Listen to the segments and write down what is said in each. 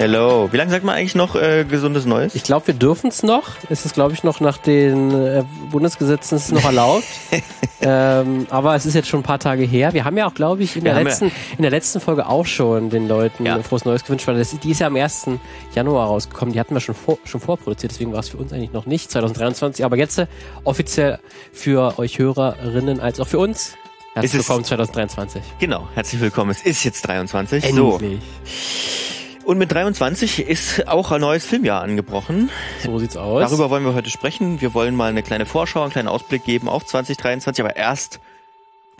Hello. Wie lange sagt man eigentlich noch äh, gesundes Neues? Ich glaube, wir dürfen es noch. Es ist, glaube ich, noch nach den äh, Bundesgesetzen ist noch erlaubt. ähm, aber es ist jetzt schon ein paar Tage her. Wir haben ja auch, glaube ich, in der, letzten, ja in der letzten Folge auch schon den Leuten ja. frohes Neues gewünscht, weil das, die ist ja am 1. Januar rausgekommen. Die hatten wir schon, vor, schon vorproduziert, deswegen war es für uns eigentlich noch nicht 2023. Aber jetzt äh, offiziell für euch Hörerinnen als auch für uns. Herzlich willkommen 2023. Genau, herzlich willkommen. Es ist jetzt 23. Endlich. So. Und mit 23 ist auch ein neues Filmjahr angebrochen. So sieht's aus. Darüber wollen wir heute sprechen. Wir wollen mal eine kleine Vorschau, einen kleinen Ausblick geben auf 2023, aber erst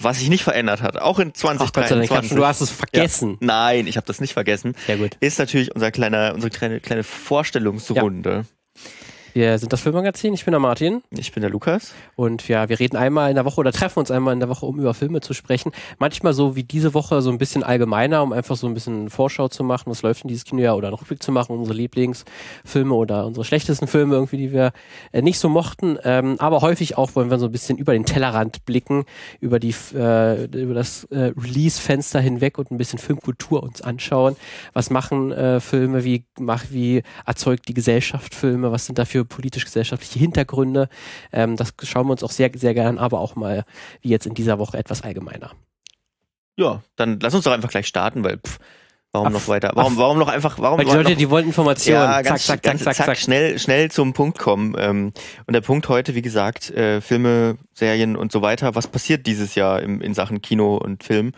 was sich nicht verändert hat, auch in 2023. Ach, du hast es vergessen. Ja. Nein, ich habe das nicht vergessen. Sehr gut. Ist natürlich unser kleiner, unsere kleine, kleine Vorstellungsrunde. Ja. Wir sind das Filmmagazin. Ich bin der Martin. Ich bin der Lukas. Und ja, wir reden einmal in der Woche oder treffen uns einmal in der Woche, um über Filme zu sprechen. Manchmal so wie diese Woche so ein bisschen allgemeiner, um einfach so ein bisschen Vorschau zu machen, was läuft in dieses Kinojahr oder einen Rückblick zu machen, unsere Lieblingsfilme oder unsere schlechtesten Filme irgendwie, die wir äh, nicht so mochten. Ähm, aber häufig auch wollen wir so ein bisschen über den Tellerrand blicken, über die äh, über das äh, Release-Fenster hinweg und ein bisschen Filmkultur uns anschauen. Was machen Filme? Wie wie erzeugt die Gesellschaft Filme? Was sind dafür für politisch-gesellschaftliche Hintergründe. Ähm, das schauen wir uns auch sehr, sehr gern, aber auch mal, wie jetzt in dieser Woche, etwas allgemeiner. Ja, dann lass uns doch einfach gleich starten, weil pff, warum ach, noch weiter? Warum, warum noch einfach, warum Weil die Leute, die wollen Informationen. Ja, ganz, zack, zack, zack, zack, zack, schnell, schnell zum Punkt kommen. Ähm, und der Punkt heute, wie gesagt, äh, Filme, Serien und so weiter. Was passiert dieses Jahr im, in Sachen Kino und Film?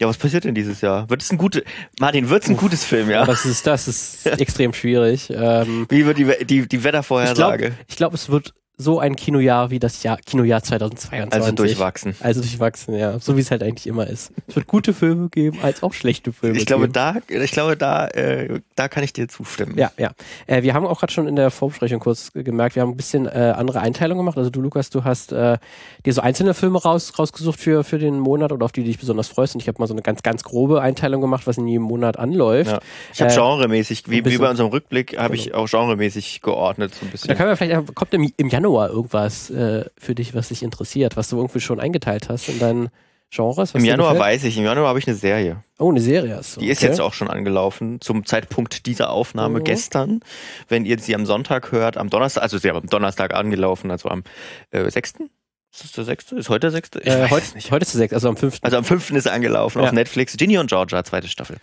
Ja, was passiert denn dieses Jahr? Wird es ein gutes, Martin, wird es ein gutes Film, ja? Das ist, das ist extrem schwierig. Ähm, Wie wird die, die, die Wettervorhersage? Ich glaube, glaub, es wird so ein Kinojahr wie das Jahr, Kinojahr 2022. Also durchwachsen. Also durchwachsen, ja. So wie es halt eigentlich immer ist. Es wird gute Filme geben, als auch schlechte Filme. Ich glaube, geben. da, ich glaube, da, äh, da kann ich dir zustimmen. Ja, ja. Äh, wir haben auch gerade schon in der Vorbesprechung kurz gemerkt, wir haben ein bisschen äh, andere Einteilung gemacht. Also du, Lukas, du hast äh, dir so einzelne Filme raus, rausgesucht für, für den Monat oder auf die du dich besonders freust. Und ich habe mal so eine ganz, ganz grobe Einteilung gemacht, was in jedem Monat anläuft. Ja. Ich habe äh, genremäßig, wie, wie bei unserem Rückblick, habe genau. ich auch genremäßig geordnet so ein bisschen. Da können wir vielleicht, kommt im, im Januar irgendwas äh, für dich, was dich interessiert, was du irgendwie schon eingeteilt hast in deinen Genres? Im Januar weiß ich, im Januar habe ich eine Serie. Oh, eine Serie hast du. Die okay. ist jetzt auch schon angelaufen, zum Zeitpunkt dieser Aufnahme oh. gestern. Wenn ihr sie am Sonntag hört, am Donnerstag, also sie am Donnerstag angelaufen, also am äh, 6. Ist das der sechste? Ist heute der sechste? Ich äh, heute, nicht. heute ist der sechste, also am fünften. Also am fünften ist er angelaufen ja. auf Netflix. Ginny und Georgia, zweite Staffel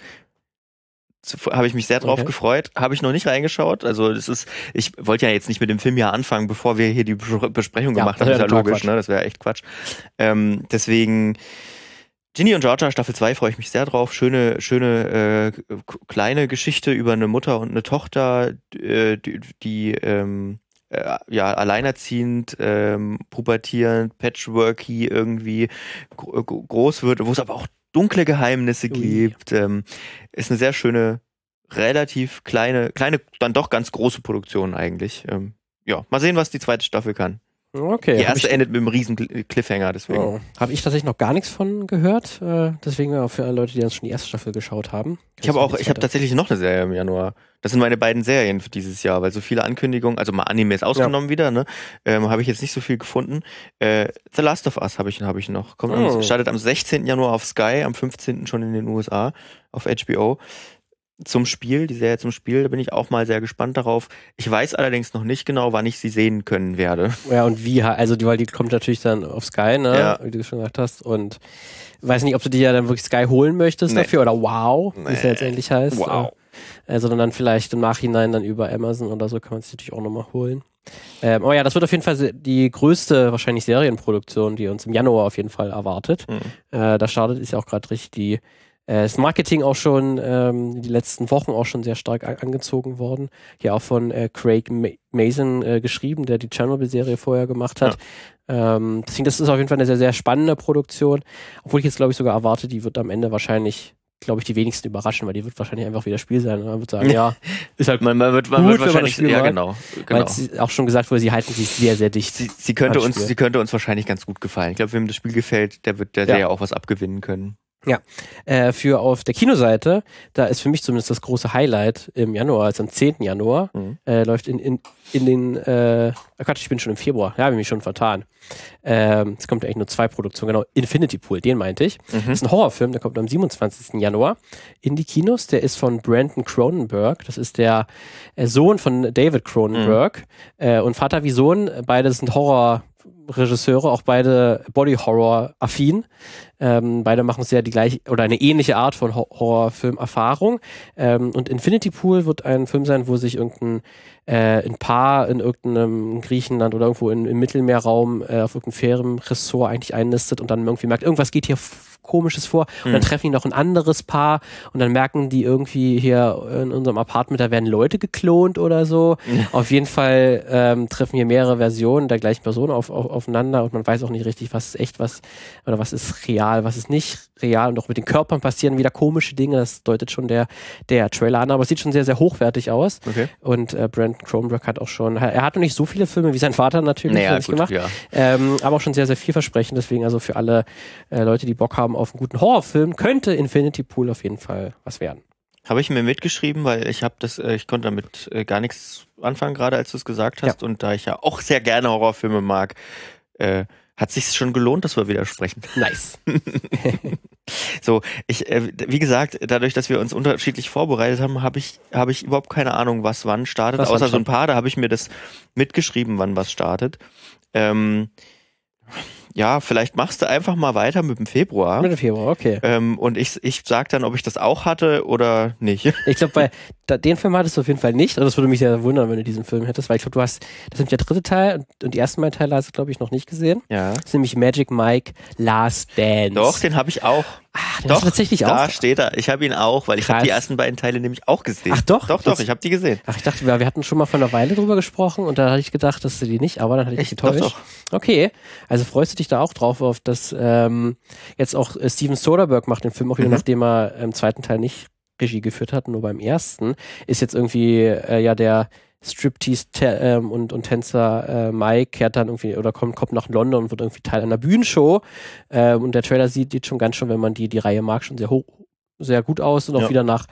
habe ich mich sehr drauf okay. gefreut. Habe ich noch nicht reingeschaut. Also das ist, ich wollte ja jetzt nicht mit dem Film ja anfangen, bevor wir hier die Besprechung ja, gemacht haben. Das ist ja logisch, Quatsch. ne? Das wäre echt Quatsch. Ähm, deswegen Ginny und Georgia Staffel 2 freue ich mich sehr drauf. Schöne, schöne äh, kleine Geschichte über eine Mutter und eine Tochter, äh, die, die ähm, äh, ja, alleinerziehend, ähm, pubertierend, patchworky irgendwie groß wird, wo es aber auch dunkle Geheimnisse Ui. gibt. Ähm, ist eine sehr schöne, relativ kleine, kleine, dann doch ganz große Produktion eigentlich. Ähm, ja, mal sehen, was die zweite Staffel kann. Okay. Die erste endet mit einem riesen Cliffhanger, deswegen. Oh. Habe ich tatsächlich noch gar nichts von gehört. Äh, deswegen auch für alle Leute, die jetzt schon die erste Staffel geschaut haben. Ich habe auch, ich habe tatsächlich noch eine Serie im Januar. Das sind meine beiden Serien für dieses Jahr, weil so viele Ankündigungen, also mal Anime ist ausgenommen ja. wieder, ne? Ähm, habe ich jetzt nicht so viel gefunden. Äh, The Last of Us habe ich, hab ich noch. Kommt oh. am, startet am 16. Januar auf Sky, am 15. schon in den USA auf HBO zum Spiel, die Serie zum Spiel, da bin ich auch mal sehr gespannt darauf. Ich weiß allerdings noch nicht genau, wann ich sie sehen können werde. Ja, und wie, also die, weil die kommt natürlich dann auf Sky, ne? Ja. Wie du schon gesagt hast. Und weiß nicht, ob du die ja dann wirklich Sky holen möchtest nee. dafür oder wow, nee. wie es ja jetzt endlich heißt. Wow. Äh, sondern dann vielleicht im Nachhinein dann über Amazon oder so kann man es natürlich auch nochmal holen. Ähm, aber ja, das wird auf jeden Fall die größte wahrscheinlich Serienproduktion, die uns im Januar auf jeden Fall erwartet. Mhm. Äh, da startet ist ja auch gerade richtig die das Marketing auch schon ähm, in den letzten Wochen auch schon sehr stark angezogen worden. Hier auch von äh, Craig Mason äh, geschrieben, der die Chernobyl-Serie vorher gemacht hat. Ja. Ähm, deswegen, das ist auf jeden Fall eine sehr, sehr spannende Produktion. Obwohl ich jetzt, glaube ich, sogar erwarte, die wird am Ende wahrscheinlich glaube ich, die wenigsten überraschen, weil die wird wahrscheinlich einfach wieder Spiel sein. Man wird sagen, ja, ist halt man, man wird, man gut, wird wahrscheinlich, ja mag, genau, genau. Weil auch schon gesagt wurde, sie halten sich sehr, sehr dicht. Sie, sie könnte uns, sie könnte uns wahrscheinlich ganz gut gefallen. Ich glaube, wem das Spiel gefällt, der wird der ja. Serie auch was abgewinnen können. Ja, äh, für auf der Kinoseite, da ist für mich zumindest das große Highlight im Januar, also am 10. Januar, mhm. äh, läuft in, in, in den, äh, oh Gott, ich bin schon im Februar, ja, habe ich mich schon vertan. Ähm, es kommt ja eigentlich nur zwei Produktionen, genau, Infinity Pool, den meinte ich. Mhm. Das ist ein Horrorfilm, der kommt am 27. Januar in die Kinos, der ist von Brandon Cronenberg, das ist der äh, Sohn von David Cronenberg mhm. äh, und Vater wie Sohn, beide sind Horror- Regisseure, auch beide Body Horror affin. Ähm, beide machen sehr die gleiche oder eine ähnliche Art von Horrorfilm-Erfahrung. Ähm, und Infinity Pool wird ein Film sein, wo sich irgendein äh, ein Paar in irgendeinem Griechenland oder irgendwo in, im Mittelmeerraum äh, auf irgendeinem Ferienressort eigentlich einnistet und dann irgendwie merkt, irgendwas geht hier Komisches vor. Und dann hm. treffen die noch ein anderes Paar und dann merken die irgendwie hier in unserem Apartment, da werden Leute geklont oder so. Auf jeden Fall ähm, treffen hier mehrere Versionen der gleichen Person auf, auf, aufeinander und man weiß auch nicht richtig, was ist echt, was oder was ist real, was ist nicht real. Und auch mit den Körpern passieren wieder komische Dinge. Das deutet schon der, der Trailer an, aber es sieht schon sehr, sehr hochwertig aus. Okay. Und äh, Brandon Cronenberg hat auch schon, er hat noch nicht so viele Filme wie sein Vater natürlich naja, gut, gemacht, ja. ähm, aber auch schon sehr, sehr vielversprechend. Deswegen also für alle äh, Leute, die Bock haben, haben auf einen guten Horrorfilm, könnte Infinity Pool auf jeden Fall was werden. Habe ich mir mitgeschrieben, weil ich habe das, äh, ich konnte damit äh, gar nichts anfangen, gerade als du es gesagt hast. Ja. Und da ich ja auch sehr gerne Horrorfilme mag, äh, hat sich schon gelohnt, dass wir wieder sprechen. Nice. so, ich, äh, wie gesagt, dadurch, dass wir uns unterschiedlich vorbereitet haben, habe ich, habe ich überhaupt keine Ahnung, was wann startet. Was Außer so ein paar, da habe ich mir das mitgeschrieben, wann was startet. Ähm, ja, vielleicht machst du einfach mal weiter mit dem Februar. Mit dem Februar, okay. Ähm, und ich, ich sag dann, ob ich das auch hatte oder nicht. Ich glaube, bei da, den Film hattest du auf jeden Fall nicht. Also das würde mich sehr wundern, wenn du diesen Film hättest, weil ich glaube, du hast, das ist der dritte Teil und die ersten beiden Teile hast du, glaube ich, noch nicht gesehen. Ja. Das ist nämlich Magic Mike Last Dance. Doch, den habe ich auch. Ah, den doch, tatsächlich auch. Da steht er. Ich habe ihn auch, weil ich habe die ersten beiden Teile nämlich auch gesehen. Ach doch? Doch, doch, ich habe die gesehen. Ach, ich dachte, wir, wir hatten schon mal vor einer Weile drüber gesprochen und da hatte ich gedacht, dass du die nicht, aber dann hatte ich mich getäuscht. Doch, doch. Okay, also freust du dich da auch drauf, auf das ähm, jetzt auch äh, Steven Soderbergh macht den Film auch wieder, mhm. nachdem er im zweiten Teil nicht Regie geführt hat, nur beim ersten, ist jetzt irgendwie äh, ja der Striptease ähm, und, und Tänzer äh, Mike kehrt dann irgendwie oder kommt, kommt nach London und wird irgendwie Teil einer Bühnenshow. Äh, und der Trailer sieht, sieht schon ganz schön, wenn man die, die Reihe mag, schon sehr hoch, sehr gut aus und auch ja. wieder nach,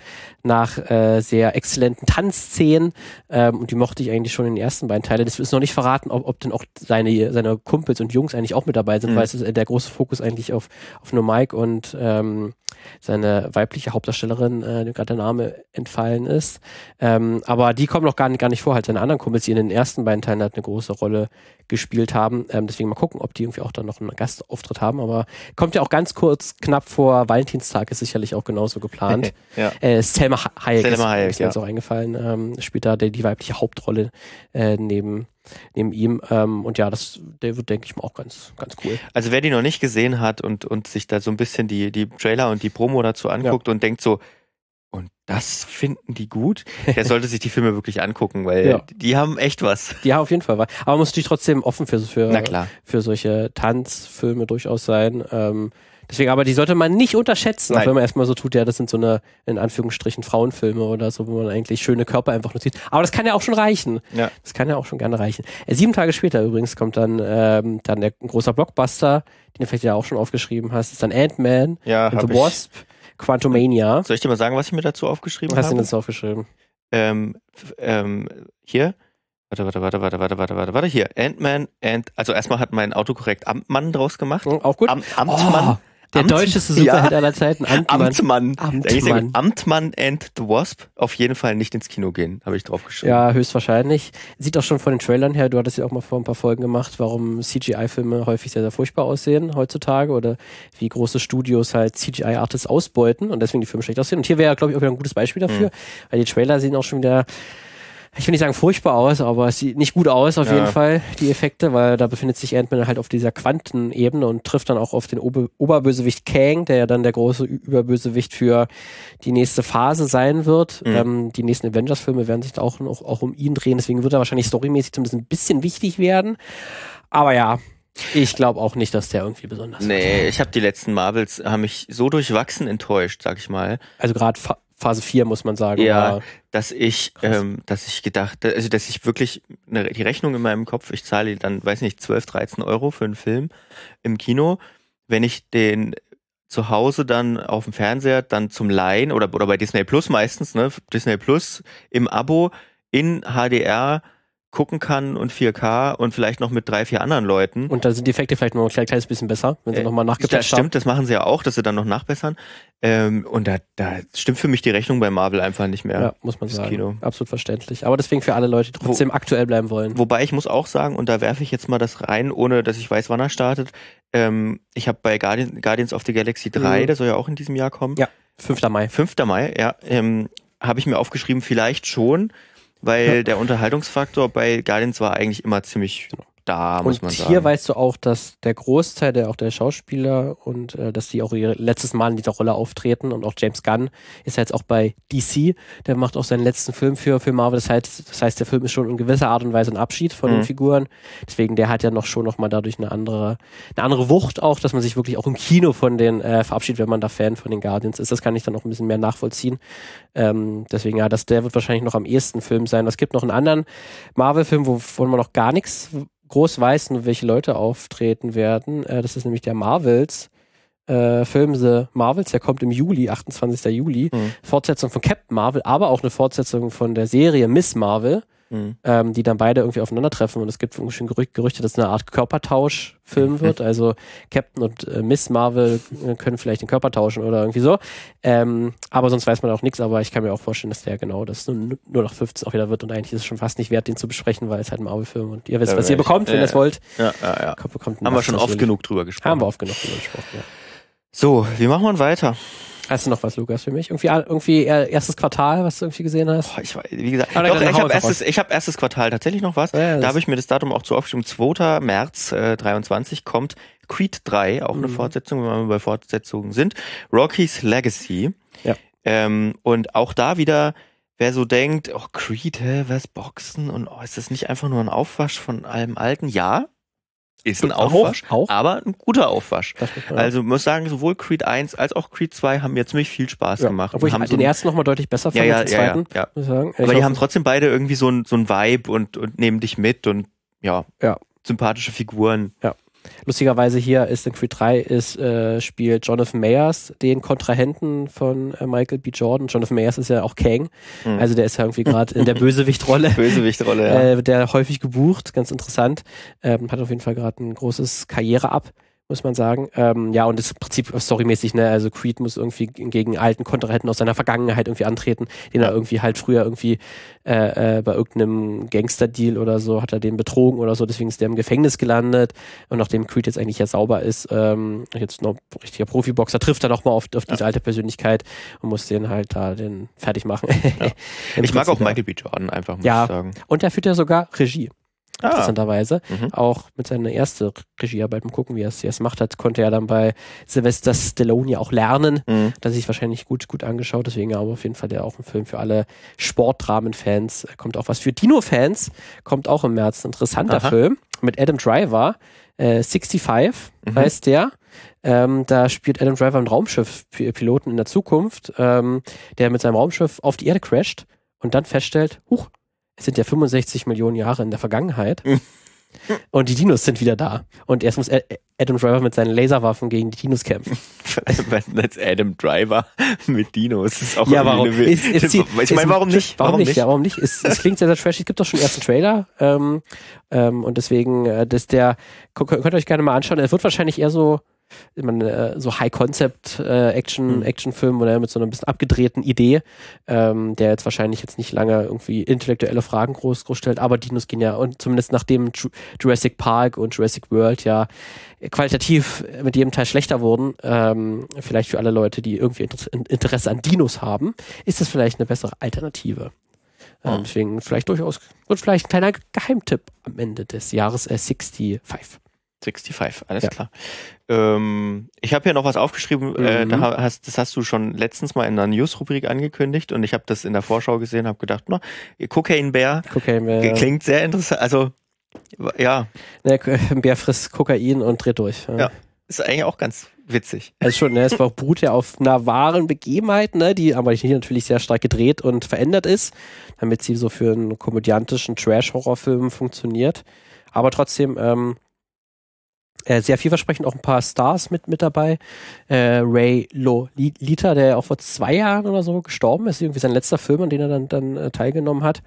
nach äh, sehr exzellenten Tanzszenen. Ähm, und die mochte ich eigentlich schon in den ersten beiden Teilen. Das ist noch nicht verraten, ob, ob denn auch seine, seine Kumpels und Jungs eigentlich auch mit dabei sind, mhm. weil es ist der große Fokus eigentlich auf, auf nur Mike und ähm, seine weibliche Hauptdarstellerin, äh, dem gerade der Name entfallen ist. Ähm, aber die kommen noch gar nicht, gar nicht vor, halt seine anderen Kumpels, die in den ersten beiden Teilen halt eine große Rolle gespielt haben. Ähm, deswegen mal gucken, ob die irgendwie auch dann noch einen Gastauftritt haben. Aber kommt ja auch ganz kurz, knapp vor Valentinstag, ist sicherlich auch genauso geplant. ja. äh, Selma Hayek Selma Hayek, ist, mir ja. jetzt auch eingefallen, ähm, spielt da die, die weibliche Hauptrolle äh, neben neben ihm. Ähm, und ja, das, der wird, denke ich mal, auch ganz, ganz cool. Also wer die noch nicht gesehen hat und, und sich da so ein bisschen die, die Trailer und die Promo dazu anguckt ja. und denkt so, und das finden die gut, der sollte sich die Filme wirklich angucken, weil ja. die haben echt was. Die haben auf jeden Fall was. Aber man muss natürlich trotzdem offen für, für, für solche Tanzfilme durchaus sein. Ähm, Deswegen, aber die sollte man nicht unterschätzen, auch wenn man erstmal so tut, ja, das sind so eine, in Anführungsstrichen, Frauenfilme oder so, wo man eigentlich schöne Körper einfach nur sieht. Aber das kann ja auch schon reichen. Ja. Das kann ja auch schon gerne reichen. Äh, sieben Tage später übrigens kommt dann, ähm, dann der großer Blockbuster, den du vielleicht ja auch schon aufgeschrieben hast, ist dann Ant-Man ja, the Wasp, Quantumania. Soll ich dir mal sagen, was ich mir dazu aufgeschrieben habe? Hast du denn dazu aufgeschrieben? Ähm, ähm, hier. Warte, warte, warte, warte, warte, warte, warte, warte, hier. Ant-Man and, also erstmal hat mein Autokorrekt Amtmann draus gemacht. Oh, auch gut. Am, Amtmann. Oh. Der Amt, deutscheste Superheld ja, aller Zeiten, Amtmann. Amtmann. Amtmann. Amtmann and the Wasp. Auf jeden Fall nicht ins Kino gehen, habe ich drauf geschrieben. Ja, höchstwahrscheinlich. Sieht auch schon von den Trailern her, du hattest ja auch mal vor ein paar Folgen gemacht, warum CGI-Filme häufig sehr, sehr furchtbar aussehen heutzutage oder wie große Studios halt CGI-Artists ausbeuten und deswegen die Filme schlecht aussehen. Und hier wäre, glaube ich, auch wieder ein gutes Beispiel dafür, mhm. weil die Trailer sehen auch schon wieder ich will nicht sagen furchtbar aus, aber es sieht nicht gut aus auf ja. jeden Fall, die Effekte, weil da befindet sich Ant-Man halt auf dieser Quantenebene und trifft dann auch auf den Ober Oberbösewicht Kang, der ja dann der große Überbösewicht für die nächste Phase sein wird. Mhm. Ähm, die nächsten Avengers-Filme werden sich auch, noch, auch um ihn drehen, deswegen wird er wahrscheinlich storymäßig zumindest ein bisschen wichtig werden. Aber ja, ich glaube auch nicht, dass der irgendwie besonders Nee, wird. ich habe die letzten Marvels, haben mich so durchwachsen enttäuscht, sag ich mal. Also gerade Phase 4, muss man sagen. Ja, dass ich, ähm, dass ich gedacht, also dass ich wirklich eine, die Rechnung in meinem Kopf, ich zahle dann, weiß nicht, 12, 13 Euro für einen Film im Kino. Wenn ich den zu Hause dann auf dem Fernseher dann zum Leihen oder, oder bei Disney Plus meistens, ne? Disney Plus im Abo in HDR gucken kann und 4K und vielleicht noch mit drei, vier anderen Leuten. Und da sind die Effekte vielleicht noch ein kleines bisschen besser, wenn sie äh, nochmal nachgepatcht haben. Das stimmt, das machen sie ja auch, dass sie dann noch nachbessern. Ähm, und da, da stimmt für mich die Rechnung bei Marvel einfach nicht mehr. Ja, muss man sagen. Kino. Absolut verständlich. Aber deswegen für alle Leute, die trotzdem Wo, aktuell bleiben wollen. Wobei ich muss auch sagen, und da werfe ich jetzt mal das rein, ohne dass ich weiß, wann er startet. Ähm, ich habe bei Guardian, Guardians of the Galaxy 3, mhm. der soll ja auch in diesem Jahr kommen. Ja, 5. Mai. 5. Mai, ja. Ähm, habe ich mir aufgeschrieben, vielleicht schon weil der Unterhaltungsfaktor bei Guardians war eigentlich immer ziemlich genau da, muss und man sagen. Hier weißt du auch, dass der Großteil der auch der Schauspieler und äh, dass die auch ihr letztes Mal in dieser Rolle auftreten und auch James Gunn ist ja jetzt auch bei DC, der macht auch seinen letzten Film für, für Marvel. Das heißt, das heißt, der Film ist schon in gewisser Art und Weise ein Abschied von mhm. den Figuren. Deswegen, der hat ja noch schon nochmal dadurch eine andere, eine andere Wucht auch, dass man sich wirklich auch im Kino von den äh, verabschiedet, wenn man da Fan von den Guardians ist. Das kann ich dann noch ein bisschen mehr nachvollziehen. Ähm, deswegen, ja, das, der wird wahrscheinlich noch am ehesten Film sein. Es gibt noch einen anderen Marvel-Film, wovon man noch gar nichts groß weiß, welche Leute auftreten werden. Äh, das ist nämlich der Marvels. Äh, Film The Marvels, der kommt im Juli, 28. Juli. Mhm. Fortsetzung von Captain Marvel, aber auch eine Fortsetzung von der Serie Miss Marvel mhm. ähm, die dann beide irgendwie aufeinandertreffen. Und es gibt schon Gerüchte, dass es eine Art Körpertausch-Film wird. Also Captain und äh, Miss Marvel äh, können vielleicht den Körper tauschen oder irgendwie so. Ähm, aber sonst weiß man auch nichts. Aber ich kann mir auch vorstellen, dass der genau das nur, nur noch 15 auch wieder wird. Und eigentlich ist es schon fast nicht wert, den zu besprechen, weil es halt ein Marvel-Film und ihr wisst, was ihr bekommt, wenn ihr es wollt. Ja, ja, ja. Kommt, bekommt Haben wir schon oft genug drüber gesprochen. Haben wir oft genug drüber gesprochen, ja. So, wie machen wir weiter? Hast du noch was, Lukas, für mich? Irgendwie, irgendwie erstes Quartal, was du irgendwie gesehen hast? Boah, ich, wie gesagt, doch, ich habe erstes, ich hab erstes Quartal tatsächlich noch was. Ja, da habe ich mir das Datum auch zu aufgeschrieben. 2. März äh, 23 kommt Creed 3, auch mhm. eine Fortsetzung, wenn wir bei Fortsetzungen sind. Rocky's Legacy. Ja. Ähm, und auch da wieder, wer so denkt, oh Creed, hä, was Boxen und oh, ist das nicht einfach nur ein Aufwasch von allem Alten? Ja, ist ein Aufwasch, auch, aber ein guter Aufwasch. Also muss sagen, sowohl Creed 1 als auch Creed 2 haben mir ziemlich viel Spaß ja, gemacht. Obwohl ich haben den so ersten nochmal deutlich besser fand ja, ja, als den zweiten, ja, ja. sagen. Aber ich die haben trotzdem beide irgendwie so ein, so ein Vibe und, und nehmen dich mit und ja, ja. sympathische Figuren. Ja. Lustigerweise hier ist in Creed 3 ist, äh, spielt Jonathan Mayers den Kontrahenten von äh, Michael B. Jordan. Jonathan Mayers ist ja auch Kang. Mhm. Also der ist ja irgendwie gerade in der Bösewichtrolle. Bösewichtrolle, ja. Äh, der häufig gebucht, ganz interessant. Ähm, hat auf jeden Fall gerade ein großes Karriere-Up muss man sagen. Ähm, ja, und das Prinzip storymäßig, ne, also Creed muss irgendwie gegen alten Kontrahenten aus seiner Vergangenheit irgendwie antreten, den er irgendwie halt früher irgendwie äh, äh, bei irgendeinem Gangster-Deal oder so hat er den betrogen oder so, deswegen ist der im Gefängnis gelandet und nachdem Creed jetzt eigentlich ja sauber ist, ähm, jetzt noch richtiger Profiboxer, trifft er nochmal auf, auf diese ja. alte Persönlichkeit und muss den halt da den fertig machen. Ja. ich mag auch Michael B. Jordan einfach, muss ja. ich sagen. Und er führt ja sogar Regie ah. interessanterweise. Mhm. Auch mit seiner ersten Regiearbeit, mal gucken, wie er es jetzt macht hat, konnte er dann bei Sylvester Stallone ja auch lernen. Mhm. Das sich wahrscheinlich gut, gut angeschaut, deswegen aber auf jeden Fall der auch ein Film für alle Sportdramen-Fans. Kommt auch was für Dino-Fans, kommt auch im März. Ein interessanter Aha. Film mit Adam Driver. Äh, 65 mhm. heißt der. Ähm, da spielt Adam Driver einen Raumschiff-Piloten in der Zukunft, ähm, der mit seinem Raumschiff auf die Erde crasht und dann feststellt, huch, es sind ja 65 Millionen Jahre in der Vergangenheit. Und die Dinos sind wieder da. Und erst muss Adam Driver mit seinen Laserwaffen gegen die Dinos kämpfen. Als Adam Driver mit Dinos. Ist auch ja, warum? Eine, ist, ist ich meine, warum nicht? Warum, warum nicht? Ja, warum nicht? Es, es klingt sehr, sehr trashig. Es gibt doch schon ersten Trailer. Ähm, ähm, und deswegen, äh, das der, könnt, ihr euch gerne mal anschauen. Er wird wahrscheinlich eher so meine, äh, so High-Concept-Action, äh, mhm. film oder mit so einer bisschen abgedrehten Idee, ähm, der jetzt wahrscheinlich jetzt nicht lange irgendwie intellektuelle Fragen groß, groß stellt, aber Dinos gehen ja, und zumindest nachdem Jurassic Park und Jurassic World ja qualitativ mit jedem Teil schlechter wurden, ähm, vielleicht für alle Leute, die irgendwie Interesse an Dinos haben, ist das vielleicht eine bessere Alternative. Ähm, mhm. Deswegen vielleicht durchaus, und vielleicht ein kleiner Geheimtipp am Ende des Jahres äh, 65. 65, alles ja. klar. Ähm, ich habe hier noch was aufgeschrieben, mhm. äh, da mhm. hast, das hast du schon letztens mal in einer News-Rubrik angekündigt und ich habe das in der Vorschau gesehen, habe gedacht, na, Cocaine Bear, Cocaine Bear klingt sehr interessant, also ja. Der Bär frisst Kokain und dreht durch. Ja. ja. ist eigentlich auch ganz witzig. Also schon, ne, es war beruht ja auf einer wahren Begebenheit, ne, die aber hier natürlich sehr stark gedreht und verändert ist, damit sie so für einen komödiantischen Trash-Horrorfilm funktioniert. Aber trotzdem, ähm, äh, sehr vielversprechend, auch ein paar Stars mit, mit dabei. Äh, Ray Lolita, der auch vor zwei Jahren oder so gestorben ist, irgendwie sein letzter Film, an dem er dann, dann äh, teilgenommen hat,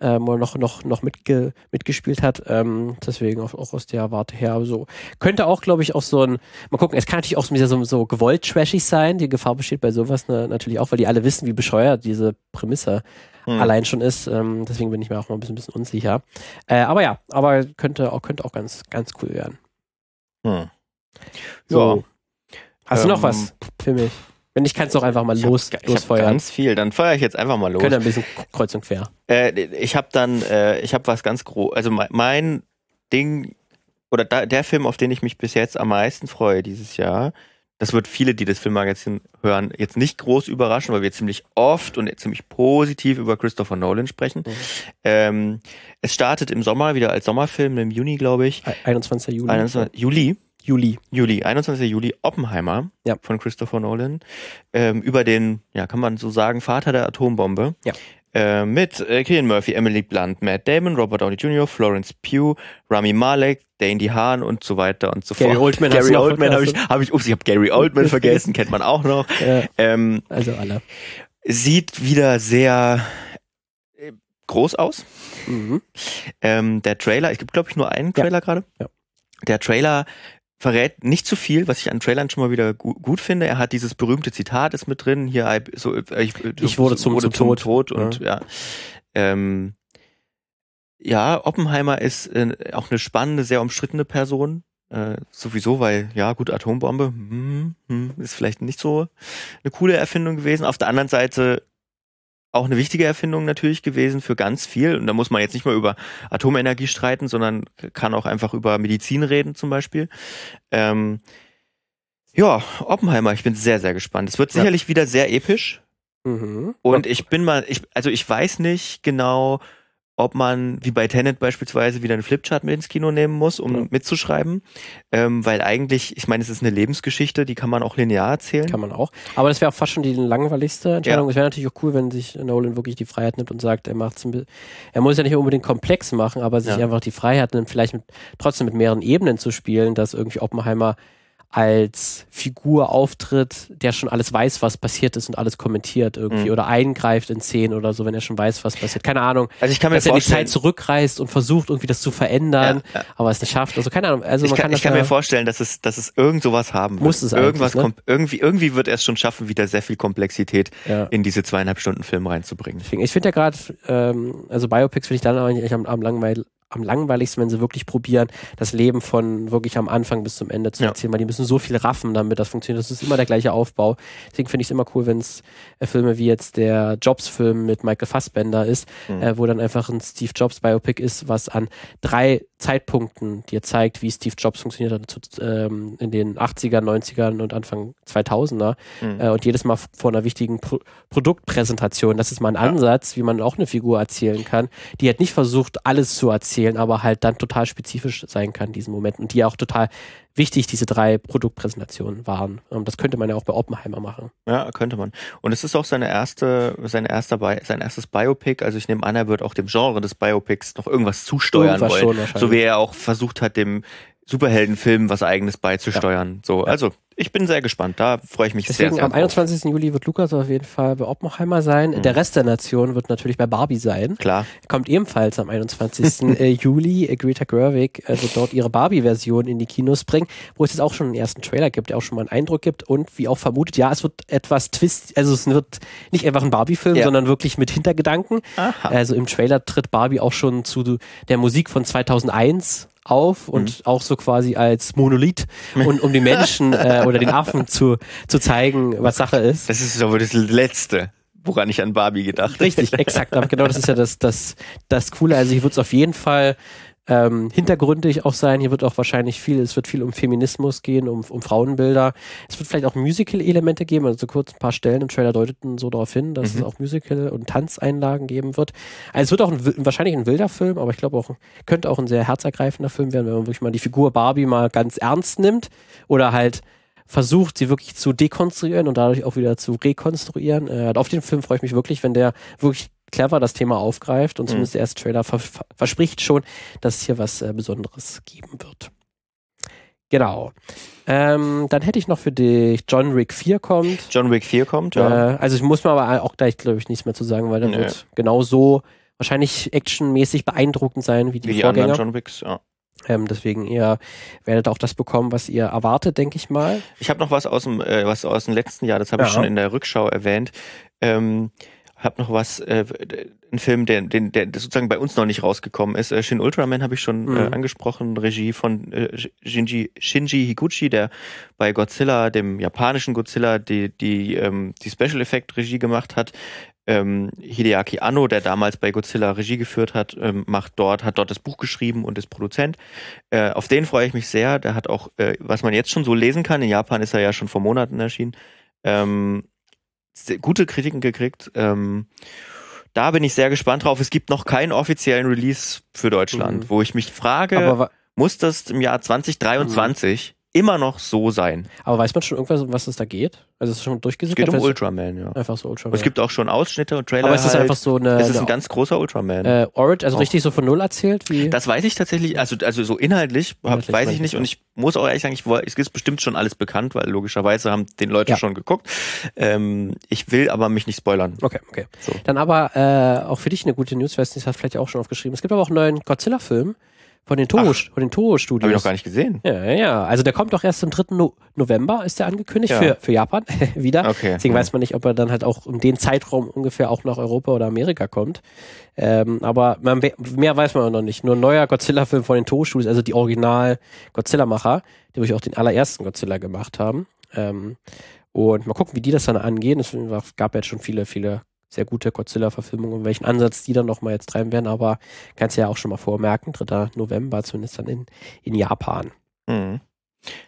ähm, oder noch, noch, noch mitge mitgespielt hat. Ähm, deswegen auch, auch aus der Warte her so. Könnte auch, glaube ich, auch so ein, mal gucken, es kann natürlich auch so, so gewollt trashig sein. Die Gefahr besteht bei sowas ne, natürlich auch, weil die alle wissen, wie bescheuert diese Prämisse hm. allein schon ist. Ähm, deswegen bin ich mir auch mal ein bisschen, bisschen unsicher. Äh, aber ja, aber könnte auch, könnte auch ganz, ganz cool werden. Hm. So. Ja. Hast ähm, du noch was ähm, für mich? Wenn nicht, kannst du auch einfach mal los, hab, losfeuern. ganz viel, dann feuere ich jetzt einfach mal los. Können ein bisschen kreuz und quer. Äh, ich habe dann, äh, ich habe was ganz groß, also mein, mein Ding, oder da, der Film, auf den ich mich bis jetzt am meisten freue dieses Jahr, das wird viele, die das Filmmagazin hören, jetzt nicht groß überraschen, weil wir ziemlich oft und ziemlich positiv über Christopher Nolan sprechen. Mhm. Ähm, es startet im Sommer wieder als Sommerfilm, im Juni, glaube ich. 21. Juli. 21. Juli. Juli. Juli, 21. Juli, Oppenheimer ja. von Christopher Nolan. Ähm, über den, ja, kann man so sagen, Vater der Atombombe. Ja. Äh, mit äh, Killian Murphy, Emily Blunt, Matt Damon, Robert Downey Jr., Florence Pugh, Rami Malek, Dane DeHaan und so weiter und so Gary fort. Oldman Gary Oldman habe ich, hab ich, ups, ich habe Gary Oldman vergessen, kennt man auch noch. Ja, ähm, also alle. Sieht wieder sehr äh, groß aus. Mhm. Ähm, der Trailer, es gibt glaube ich nur einen Trailer ja. gerade. Ja. Der Trailer verrät nicht zu viel, was ich an Trailern schon mal wieder gu gut finde. Er hat dieses berühmte Zitat ist mit drin, hier so ich, ich wurde zum, wurde zum, zum Tod. Tod und ja. ja. Ähm, ja, Oppenheimer ist äh, auch eine spannende, sehr umstrittene Person. Äh, sowieso, weil, ja, gut, Atombombe hm, hm, ist vielleicht nicht so eine coole Erfindung gewesen. Auf der anderen Seite auch eine wichtige Erfindung natürlich gewesen für ganz viel. Und da muss man jetzt nicht mal über Atomenergie streiten, sondern kann auch einfach über Medizin reden zum Beispiel. Ähm, ja, Oppenheimer, ich bin sehr, sehr gespannt. Es wird sicherlich ja. wieder sehr episch. Mhm. Und ich bin mal, ich, also ich weiß nicht genau, ob man, wie bei Tenet beispielsweise, wieder einen Flipchart mit ins Kino nehmen muss, um ja. mitzuschreiben. Ähm, weil eigentlich, ich meine, es ist eine Lebensgeschichte, die kann man auch linear erzählen. Kann man auch. Aber das wäre auch fast schon die langweiligste Entscheidung. Es wäre natürlich auch cool, wenn sich Nolan wirklich die Freiheit nimmt und sagt, er macht er muss ja nicht unbedingt komplex machen, aber sich ja. einfach die Freiheit nimmt, vielleicht mit, trotzdem mit mehreren Ebenen zu spielen, dass irgendwie Oppenheimer als Figur auftritt, der schon alles weiß, was passiert ist und alles kommentiert irgendwie mhm. oder eingreift in Szenen oder so, wenn er schon weiß, was passiert. Keine Ahnung. Also ich kann mir dass vorstellen, er die Zeit zurückreist und versucht irgendwie das zu verändern, ja, ja. aber es nicht schafft. Also keine Ahnung. Also ich man kann, kann ich kann mir vorstellen, dass es, dass es irgend sowas haben muss. Muss es irgendwas ne? irgendwie irgendwie wird er es schon schaffen, wieder sehr viel Komplexität ja. in diese zweieinhalb Stunden Film reinzubringen. Ich finde ja gerade, ähm, also Biopics finde ich dann eigentlich am, am langweil am langweiligsten, wenn sie wirklich probieren, das Leben von wirklich am Anfang bis zum Ende zu erzählen, weil die müssen so viel raffen, damit das funktioniert. Das ist immer der gleiche Aufbau. Deswegen finde ich es immer cool, wenn es äh, Filme wie jetzt der Jobs-Film mit Michael Fassbender ist, mhm. äh, wo dann einfach ein Steve Jobs Biopic ist, was an drei Zeitpunkten dir zeigt, wie Steve Jobs funktioniert hat ähm, in den 80er, 90ern und Anfang 2000er. Mhm. Äh, und jedes Mal vor einer wichtigen Pro Produktpräsentation. Das ist mal ein ja. Ansatz, wie man auch eine Figur erzählen kann, die hat nicht versucht, alles zu erzählen, aber halt dann total spezifisch sein kann in diesen Momenten und die auch total wichtig diese drei Produktpräsentationen waren. Ähm, das könnte man ja auch bei Oppenheimer machen. Ja, könnte man. Und es ist auch seine erste, seine erste, sein erstes Biopic. Also ich nehme an, er wird auch dem Genre des Biopics noch irgendwas zusteuern irgendwas wollen. so wie er auch versucht hat, dem Superheldenfilm was eigenes beizusteuern. Ja. So, also ich bin sehr gespannt. Da freue ich mich Deswegen sehr, sehr Am 21. Drauf. Juli wird Lukas auf jeden Fall bei Oppenheimer sein. Mhm. Der Rest der Nation wird natürlich bei Barbie sein. Klar. Kommt ebenfalls am 21. Äh, Juli. Äh, Greta Gerwig äh, wird dort ihre Barbie-Version in die Kinos bringen, wo es jetzt auch schon einen ersten Trailer gibt, der auch schon mal einen Eindruck gibt und wie auch vermutet, ja, es wird etwas Twist, also es wird nicht einfach ein Barbie-Film, ja. sondern wirklich mit Hintergedanken. Aha. Also im Trailer tritt Barbie auch schon zu der Musik von 2001 auf und mhm. auch so quasi als Monolith und um die Menschen äh, oder den Affen zu, zu zeigen, was Sache ist. Das ist aber das Letzte woran ich an Barbie gedacht habe. Richtig, exakt. Genau, das ist ja das, das, das Coole. Also hier wird es auf jeden Fall ähm, hintergründig auch sein. Hier wird auch wahrscheinlich viel, es wird viel um Feminismus gehen, um, um Frauenbilder. Es wird vielleicht auch Musical-Elemente geben, also kurz ein paar Stellen im Trailer deuteten so darauf hin, dass mhm. es auch Musical- und Tanzeinlagen geben wird. Also es wird auch ein, wahrscheinlich ein wilder Film, aber ich glaube auch, könnte auch ein sehr herzergreifender Film werden, wenn man wirklich mal die Figur Barbie mal ganz ernst nimmt oder halt versucht, sie wirklich zu dekonstruieren und dadurch auch wieder zu rekonstruieren. Äh, auf den Film freue ich mich wirklich, wenn der wirklich clever das Thema aufgreift und mhm. zumindest der erste Trailer ver verspricht schon, dass es hier was äh, Besonderes geben wird. Genau. Ähm, dann hätte ich noch für dich John Wick 4 kommt. John Wick 4 kommt, ja. Äh, also ich muss mir aber auch gleich, glaube ich, nichts mehr zu sagen, weil der nee. wird genauso wahrscheinlich actionmäßig beeindruckend sein wie die, wie die Vorgänger. anderen John Wicks, ja. Ähm, deswegen ihr werdet auch das bekommen, was ihr erwartet, denke ich mal. Ich habe noch was aus dem, äh, was aus dem letzten Jahr, das habe ja. ich schon in der Rückschau erwähnt. Ähm, habe noch was, äh, ein Film, der, den, der sozusagen bei uns noch nicht rausgekommen ist. Äh, Shin Ultraman habe ich schon äh, mhm. äh, angesprochen, Regie von äh, Shinji, Shinji Higuchi, der bei Godzilla, dem japanischen Godzilla, die, die, ähm, die Special Effect Regie gemacht hat. Ähm, Hideaki Anno, der damals bei Godzilla Regie geführt hat, ähm, macht dort, hat dort das Buch geschrieben und ist Produzent. Äh, auf den freue ich mich sehr. Der hat auch, äh, was man jetzt schon so lesen kann, in Japan ist er ja schon vor Monaten erschienen, ähm, gute Kritiken gekriegt. Ähm, da bin ich sehr gespannt drauf. Es gibt noch keinen offiziellen Release für Deutschland, mhm. wo ich mich frage, muss das im Jahr 2023 immer noch so sein. Aber weiß man schon irgendwas, um was es da geht? Also ist es schon durchgesickert? Es geht um Ultraman, ja. Einfach so Ultraman. Es gibt auch schon Ausschnitte und Trailer. Aber ist es halt. einfach so eine. Es ist ein ganz großer Ultraman. Äh, Origin, also auch. richtig so von Null erzählt? Wie? Das weiß ich tatsächlich, also, also so inhaltlich, inhaltlich weiß ich nicht. Und ich muss auch ehrlich sagen, ich, es ist bestimmt schon alles bekannt, weil logischerweise haben den Leute ja. schon geguckt. Ähm, ich will aber mich nicht spoilern. Okay, okay. So. Dann aber äh, auch für dich eine gute News, das hast vielleicht auch schon aufgeschrieben. Es gibt aber auch einen neuen Godzilla-Film von den Toho, von den Toho Studios. Habe ich noch gar nicht gesehen. Ja, ja. Also der kommt doch erst am 3. No November, ist der angekündigt ja. für, für Japan wieder. Okay. Deswegen ja. weiß man nicht, ob er dann halt auch um den Zeitraum ungefähr auch nach Europa oder Amerika kommt. Ähm, aber man, mehr weiß man auch noch nicht. Nur ein neuer Godzilla-Film von den Toho Studios, also die Original Godzilla-Macher, die wirklich auch den allerersten Godzilla gemacht haben. Ähm, und mal gucken, wie die das dann angehen. Es gab jetzt schon viele, viele sehr gute Godzilla-Verfilmung und welchen Ansatz die dann nochmal jetzt treiben werden, aber kannst du ja auch schon mal vormerken, 3. November, zumindest dann in, in Japan. Mhm.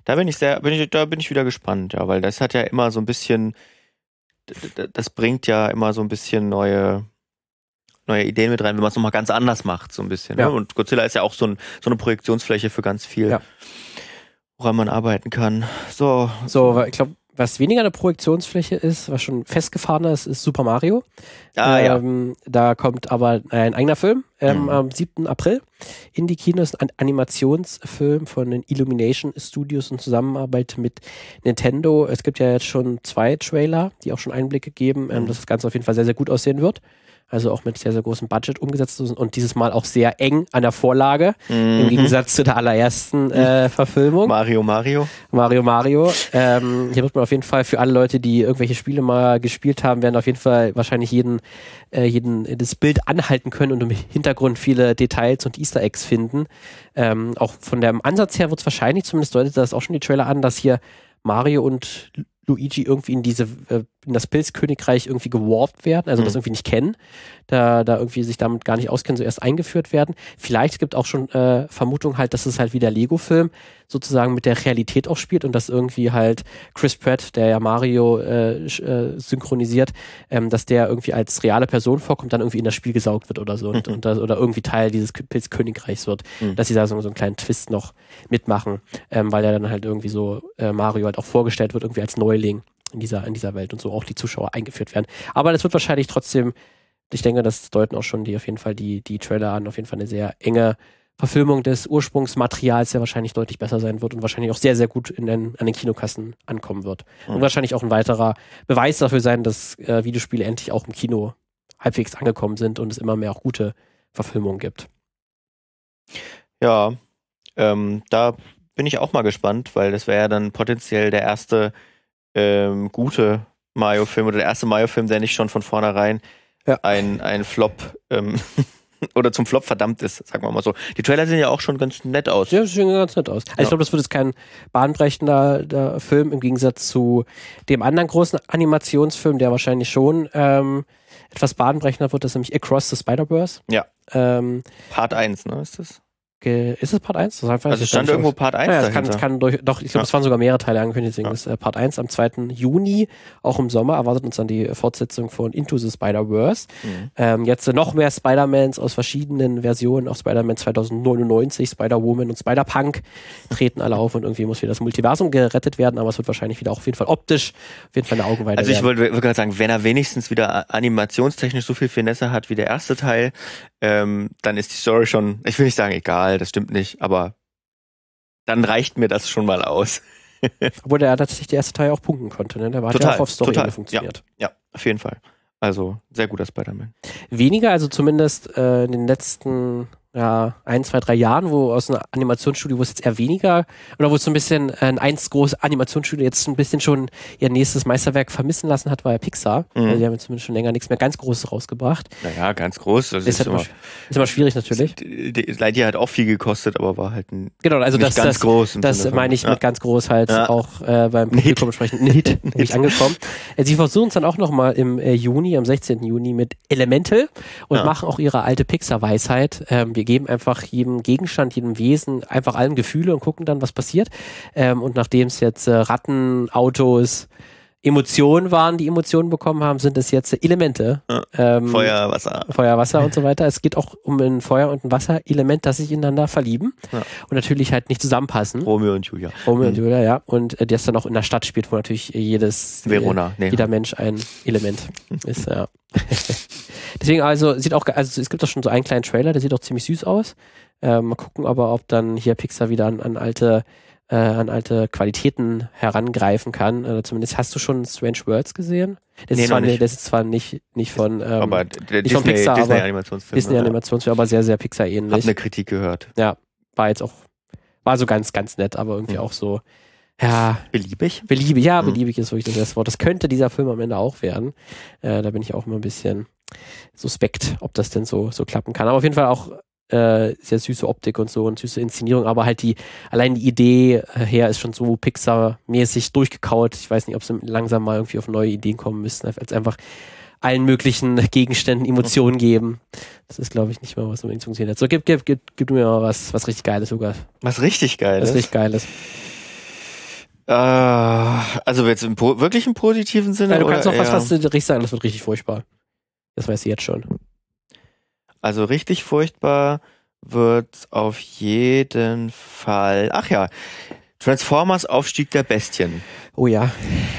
Da bin ich sehr, bin ich, da bin ich wieder gespannt, ja, weil das hat ja immer so ein bisschen, das bringt ja immer so ein bisschen neue, neue Ideen mit rein, wenn man es nochmal ganz anders macht, so ein bisschen. Ne? Ja. Ne? Und Godzilla ist ja auch so, ein, so eine Projektionsfläche für ganz viel, ja. woran man arbeiten kann. So. So, ich glaube, was weniger eine Projektionsfläche ist, was schon festgefahrener ist, ist Super Mario. Ah, ähm, ja. Da kommt aber ein eigener Film ähm, mhm. am 7. April in die Kinos. Ein Animationsfilm von den Illumination Studios in Zusammenarbeit mit Nintendo. Es gibt ja jetzt schon zwei Trailer, die auch schon Einblicke geben, ähm, mhm. dass das Ganze auf jeden Fall sehr, sehr gut aussehen wird also auch mit sehr, sehr großem Budget umgesetzt und dieses Mal auch sehr eng an der Vorlage, mhm. im Gegensatz zu der allerersten äh, Verfilmung. Mario Mario. Mario Mario. Ähm, hier wird man auf jeden Fall für alle Leute, die irgendwelche Spiele mal gespielt haben, werden auf jeden Fall wahrscheinlich jeden, äh, jeden das Bild anhalten können und im Hintergrund viele Details und Easter Eggs finden. Ähm, auch von dem Ansatz her wird es wahrscheinlich, zumindest deutet das auch schon die Trailer an, dass hier Mario und Luigi irgendwie in diese äh, in das Pilzkönigreich irgendwie gewarpt werden, also mhm. das irgendwie nicht kennen, da, da irgendwie sich damit gar nicht auskennen, so erst eingeführt werden. Vielleicht gibt auch schon äh, Vermutung halt, dass es halt wie der Lego-Film sozusagen mit der Realität auch spielt und dass irgendwie halt Chris Pratt, der ja Mario äh, äh, synchronisiert, ähm, dass der irgendwie als reale Person vorkommt, dann irgendwie in das Spiel gesaugt wird oder so und, und das, oder irgendwie Teil dieses Pilzkönigreichs wird, mhm. dass sie da so, so einen kleinen Twist noch mitmachen, ähm, weil er dann halt irgendwie so äh, Mario halt auch vorgestellt wird, irgendwie als Neuling in dieser, in dieser Welt und so auch die Zuschauer eingeführt werden. Aber das wird wahrscheinlich trotzdem, ich denke, das deuten auch schon die auf jeden Fall die, die Trailer an, auf jeden Fall eine sehr enge Verfilmung des Ursprungsmaterials, der wahrscheinlich deutlich besser sein wird und wahrscheinlich auch sehr, sehr gut in den, an den Kinokassen ankommen wird. Mhm. Und wahrscheinlich auch ein weiterer Beweis dafür sein, dass äh, Videospiele endlich auch im Kino halbwegs angekommen sind und es immer mehr auch gute Verfilmungen gibt. Ja, ähm, da bin ich auch mal gespannt, weil das wäre ja dann potenziell der erste ähm, gute Mario-Film oder der erste Mario-Film, der nicht schon von vornherein ja. ein, ein Flop ähm, oder zum Flop verdammt ist, sagen wir mal so. Die Trailer sehen ja auch schon ganz nett aus. Ja, sehen ganz nett aus. Also ja. ich glaube, das wird jetzt kein bahnbrechender Film im Gegensatz zu dem anderen großen Animationsfilm, der wahrscheinlich schon ähm, etwas bahnbrechender wird, das ist nämlich Across the Spider-Verse. Ja. Ähm, Part 1, ne, ist das? Ist es Part 1? Das also es stand irgendwo Part 1 ja, es kann, kann durch, Doch, ich glaube, ja. es waren sogar mehrere Teile angekündigt. Deswegen ja. ist äh, Part 1 am 2. Juni, auch im Sommer, erwartet uns dann die Fortsetzung von Into the Spider-Verse. Mhm. Ähm, jetzt äh, noch mehr Spider-Mans aus verschiedenen Versionen, auch Spider-Man 2099, Spider-Woman und Spider-Punk treten alle auf und irgendwie muss wieder das Multiversum gerettet werden, aber es wird wahrscheinlich wieder auch auf jeden Fall optisch auf jeden Fall eine Augenweide Also ich wollte würd gerade sagen, wenn er wenigstens wieder animationstechnisch so viel Finesse hat wie der erste Teil, ähm, dann ist die Story schon, ich will nicht sagen egal, das stimmt nicht, aber dann reicht mir das schon mal aus. Obwohl der tatsächlich der erste Teil auch punkten konnte, ne? Der war total, ja auch auf Story total. funktioniert. Ja, ja, auf jeden Fall. Also sehr guter Spider-Man. Weniger, also zumindest äh, in den letzten ja, ein, zwei, drei Jahren, wo aus einem Animationsstudio, wo es jetzt eher weniger, oder wo es so ein bisschen äh, ein eins großes Animationsstudio jetzt ein bisschen schon ihr nächstes Meisterwerk vermissen lassen hat, war ja Pixar. Mhm. Also die haben jetzt zumindest schon länger nichts mehr ganz Großes rausgebracht. Naja, ganz groß. Das ist, ist, halt immer, ist immer schwierig natürlich. Lightyear hat auch viel gekostet, aber war halt ein, genau, also nicht das, ganz das, groß. Das meine ich ja. mit ganz groß halt ja. auch äh, beim Publikum sprechen. Nicht, nicht angekommen. Äh, sie versuchen es dann auch nochmal im äh, Juni, am 16. Juni mit Elemental und ja. machen auch ihre alte Pixar-Weisheit. Ähm, geben einfach jedem Gegenstand, jedem Wesen einfach allen Gefühle und gucken dann, was passiert. Ähm, und nachdem es jetzt äh, Ratten, Autos, Emotionen waren, die Emotionen bekommen haben, sind es jetzt Elemente. Ja. Ähm, Feuer, Wasser. Feuer, Wasser und so weiter. Es geht auch um ein Feuer und ein Wasserelement, das sich ineinander verlieben ja. und natürlich halt nicht zusammenpassen. Romeo und Julia. Romeo mhm. und Julia, ja. Und äh, das dann auch in der Stadt spielt, wo natürlich jedes, Verona, nee. jeder Mensch ein Element ist, ja. Deswegen also sieht auch, also es gibt auch schon so einen kleinen Trailer, der sieht auch ziemlich süß aus. Äh, mal gucken aber, ob dann hier Pixar wieder an, an alte äh, an alte Qualitäten herangreifen kann. Äh, zumindest hast du schon Strange Worlds gesehen? Das, nee, ist, zwar, nicht. das ist zwar nicht, nicht von, ähm, aber der nicht Disney, von Pixar, Disney Animationsfilm. Disney Animationsfilm, aber sehr, sehr Pixar ähnlich. Hab eine Kritik gehört. Ja, war jetzt auch, war so ganz, ganz nett, aber irgendwie mhm. auch so, ja. Beliebig? Beliebig, ja, mhm. beliebig ist wirklich das erste Wort. Das könnte dieser Film am Ende auch werden. Äh, da bin ich auch immer ein bisschen suspekt, ob das denn so, so klappen kann. Aber auf jeden Fall auch äh, sehr süße Optik und so und süße Inszenierung, aber halt die, allein die Idee äh, her ist schon so Pixar-mäßig durchgekaut. Ich weiß nicht, ob sie langsam mal irgendwie auf neue Ideen kommen müssten, als einfach allen möglichen Gegenständen Emotionen geben. Das ist, glaube ich, nicht mal was unbedingt funktioniert hat. So, gib, gib, gib, gib mir mal was, was richtig Geiles sogar. Was richtig Geiles? Was richtig Geiles. Äh, also jetzt im wirklich im positiven Sinne? Ja, du kannst auch was, was du richtig sagen, das wird richtig furchtbar. Das weißt du jetzt schon. Also richtig furchtbar wird auf jeden Fall. Ach ja, Transformers Aufstieg der Bestien. Oh ja.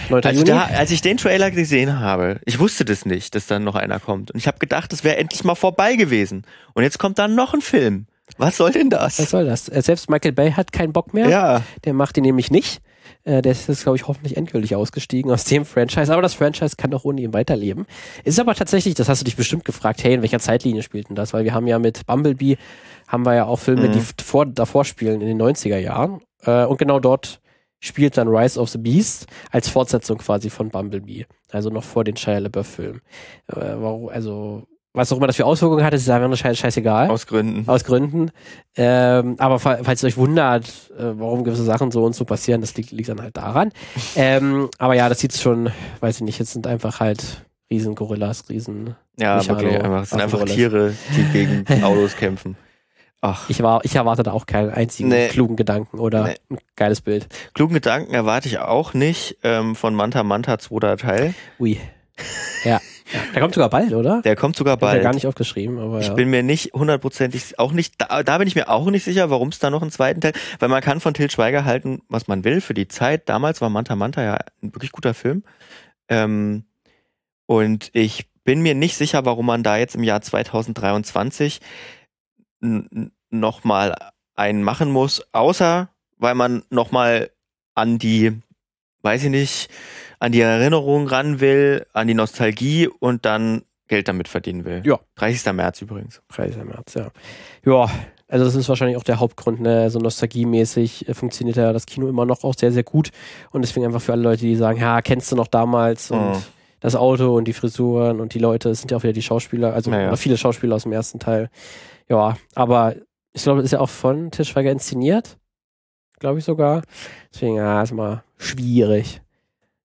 9. Also da, als ich den Trailer gesehen habe, ich wusste das nicht, dass dann noch einer kommt. Und ich habe gedacht, das wäre endlich mal vorbei gewesen. Und jetzt kommt dann noch ein Film. Was soll denn das? Was soll das? Äh, selbst Michael Bay hat keinen Bock mehr. Ja. Der macht ihn nämlich nicht. Äh, der ist jetzt, glaube ich, hoffentlich endgültig ausgestiegen aus dem Franchise. Aber das Franchise kann doch ohne ihn weiterleben. Ist aber tatsächlich, das hast du dich bestimmt gefragt, hey, in welcher Zeitlinie spielt denn das? Weil wir haben ja mit Bumblebee, haben wir ja auch Filme, mhm. die vor, davor spielen in den 90er Jahren. Äh, und genau dort spielt dann Rise of the Beast als Fortsetzung quasi von Bumblebee. Also noch vor den Shia LaBeouf-Filmen. Äh, also was auch immer das für Auswirkungen hat, ist einfach nur scheiß, scheißegal. Aus Gründen. Aus Gründen. Ähm, aber falls ihr euch wundert, äh, warum gewisse Sachen so und so passieren, das liegt, liegt dann halt daran. ähm, aber ja, das sieht schon, weiß ich nicht, jetzt sind einfach halt riesen Gorillas, riesen. Ja, wirklich, einfach, es sind einfach Tiere, die gegen Autos kämpfen. Ach. Ich, war, ich erwarte da auch keinen einzigen nee. klugen Gedanken oder nee. ein geiles Bild. Klugen Gedanken erwarte ich auch nicht ähm, von Manta Manta zweiter Teil. Ui. Ja. Ja, der kommt sogar bald, oder? Der kommt sogar bald. Ich gar nicht aufgeschrieben, aber. Ich bin mir nicht hundertprozentig, auch nicht, da, da bin ich mir auch nicht sicher, warum es da noch einen zweiten Teil, weil man kann von Til Schweiger halten, was man will. Für die Zeit, damals war Manta Manta ja ein wirklich guter Film. Ähm, und ich bin mir nicht sicher, warum man da jetzt im Jahr 2023 nochmal einen machen muss, außer weil man nochmal an die, weiß ich nicht, an die Erinnerung ran will, an die Nostalgie und dann Geld damit verdienen will. Ja. 30. März übrigens. 30. März, ja. Ja, also das ist wahrscheinlich auch der Hauptgrund, ne? so nostalgiemäßig äh, funktioniert ja das Kino immer noch auch sehr, sehr gut und deswegen einfach für alle Leute, die sagen, ja, kennst du noch damals und oh. das Auto und die Frisuren und die Leute, es sind ja auch wieder die Schauspieler, also naja. viele Schauspieler aus dem ersten Teil. Ja, aber ich glaube, das ist ja auch von Tischweiger inszeniert, glaube ich sogar. Deswegen, ja, ist mal schwierig.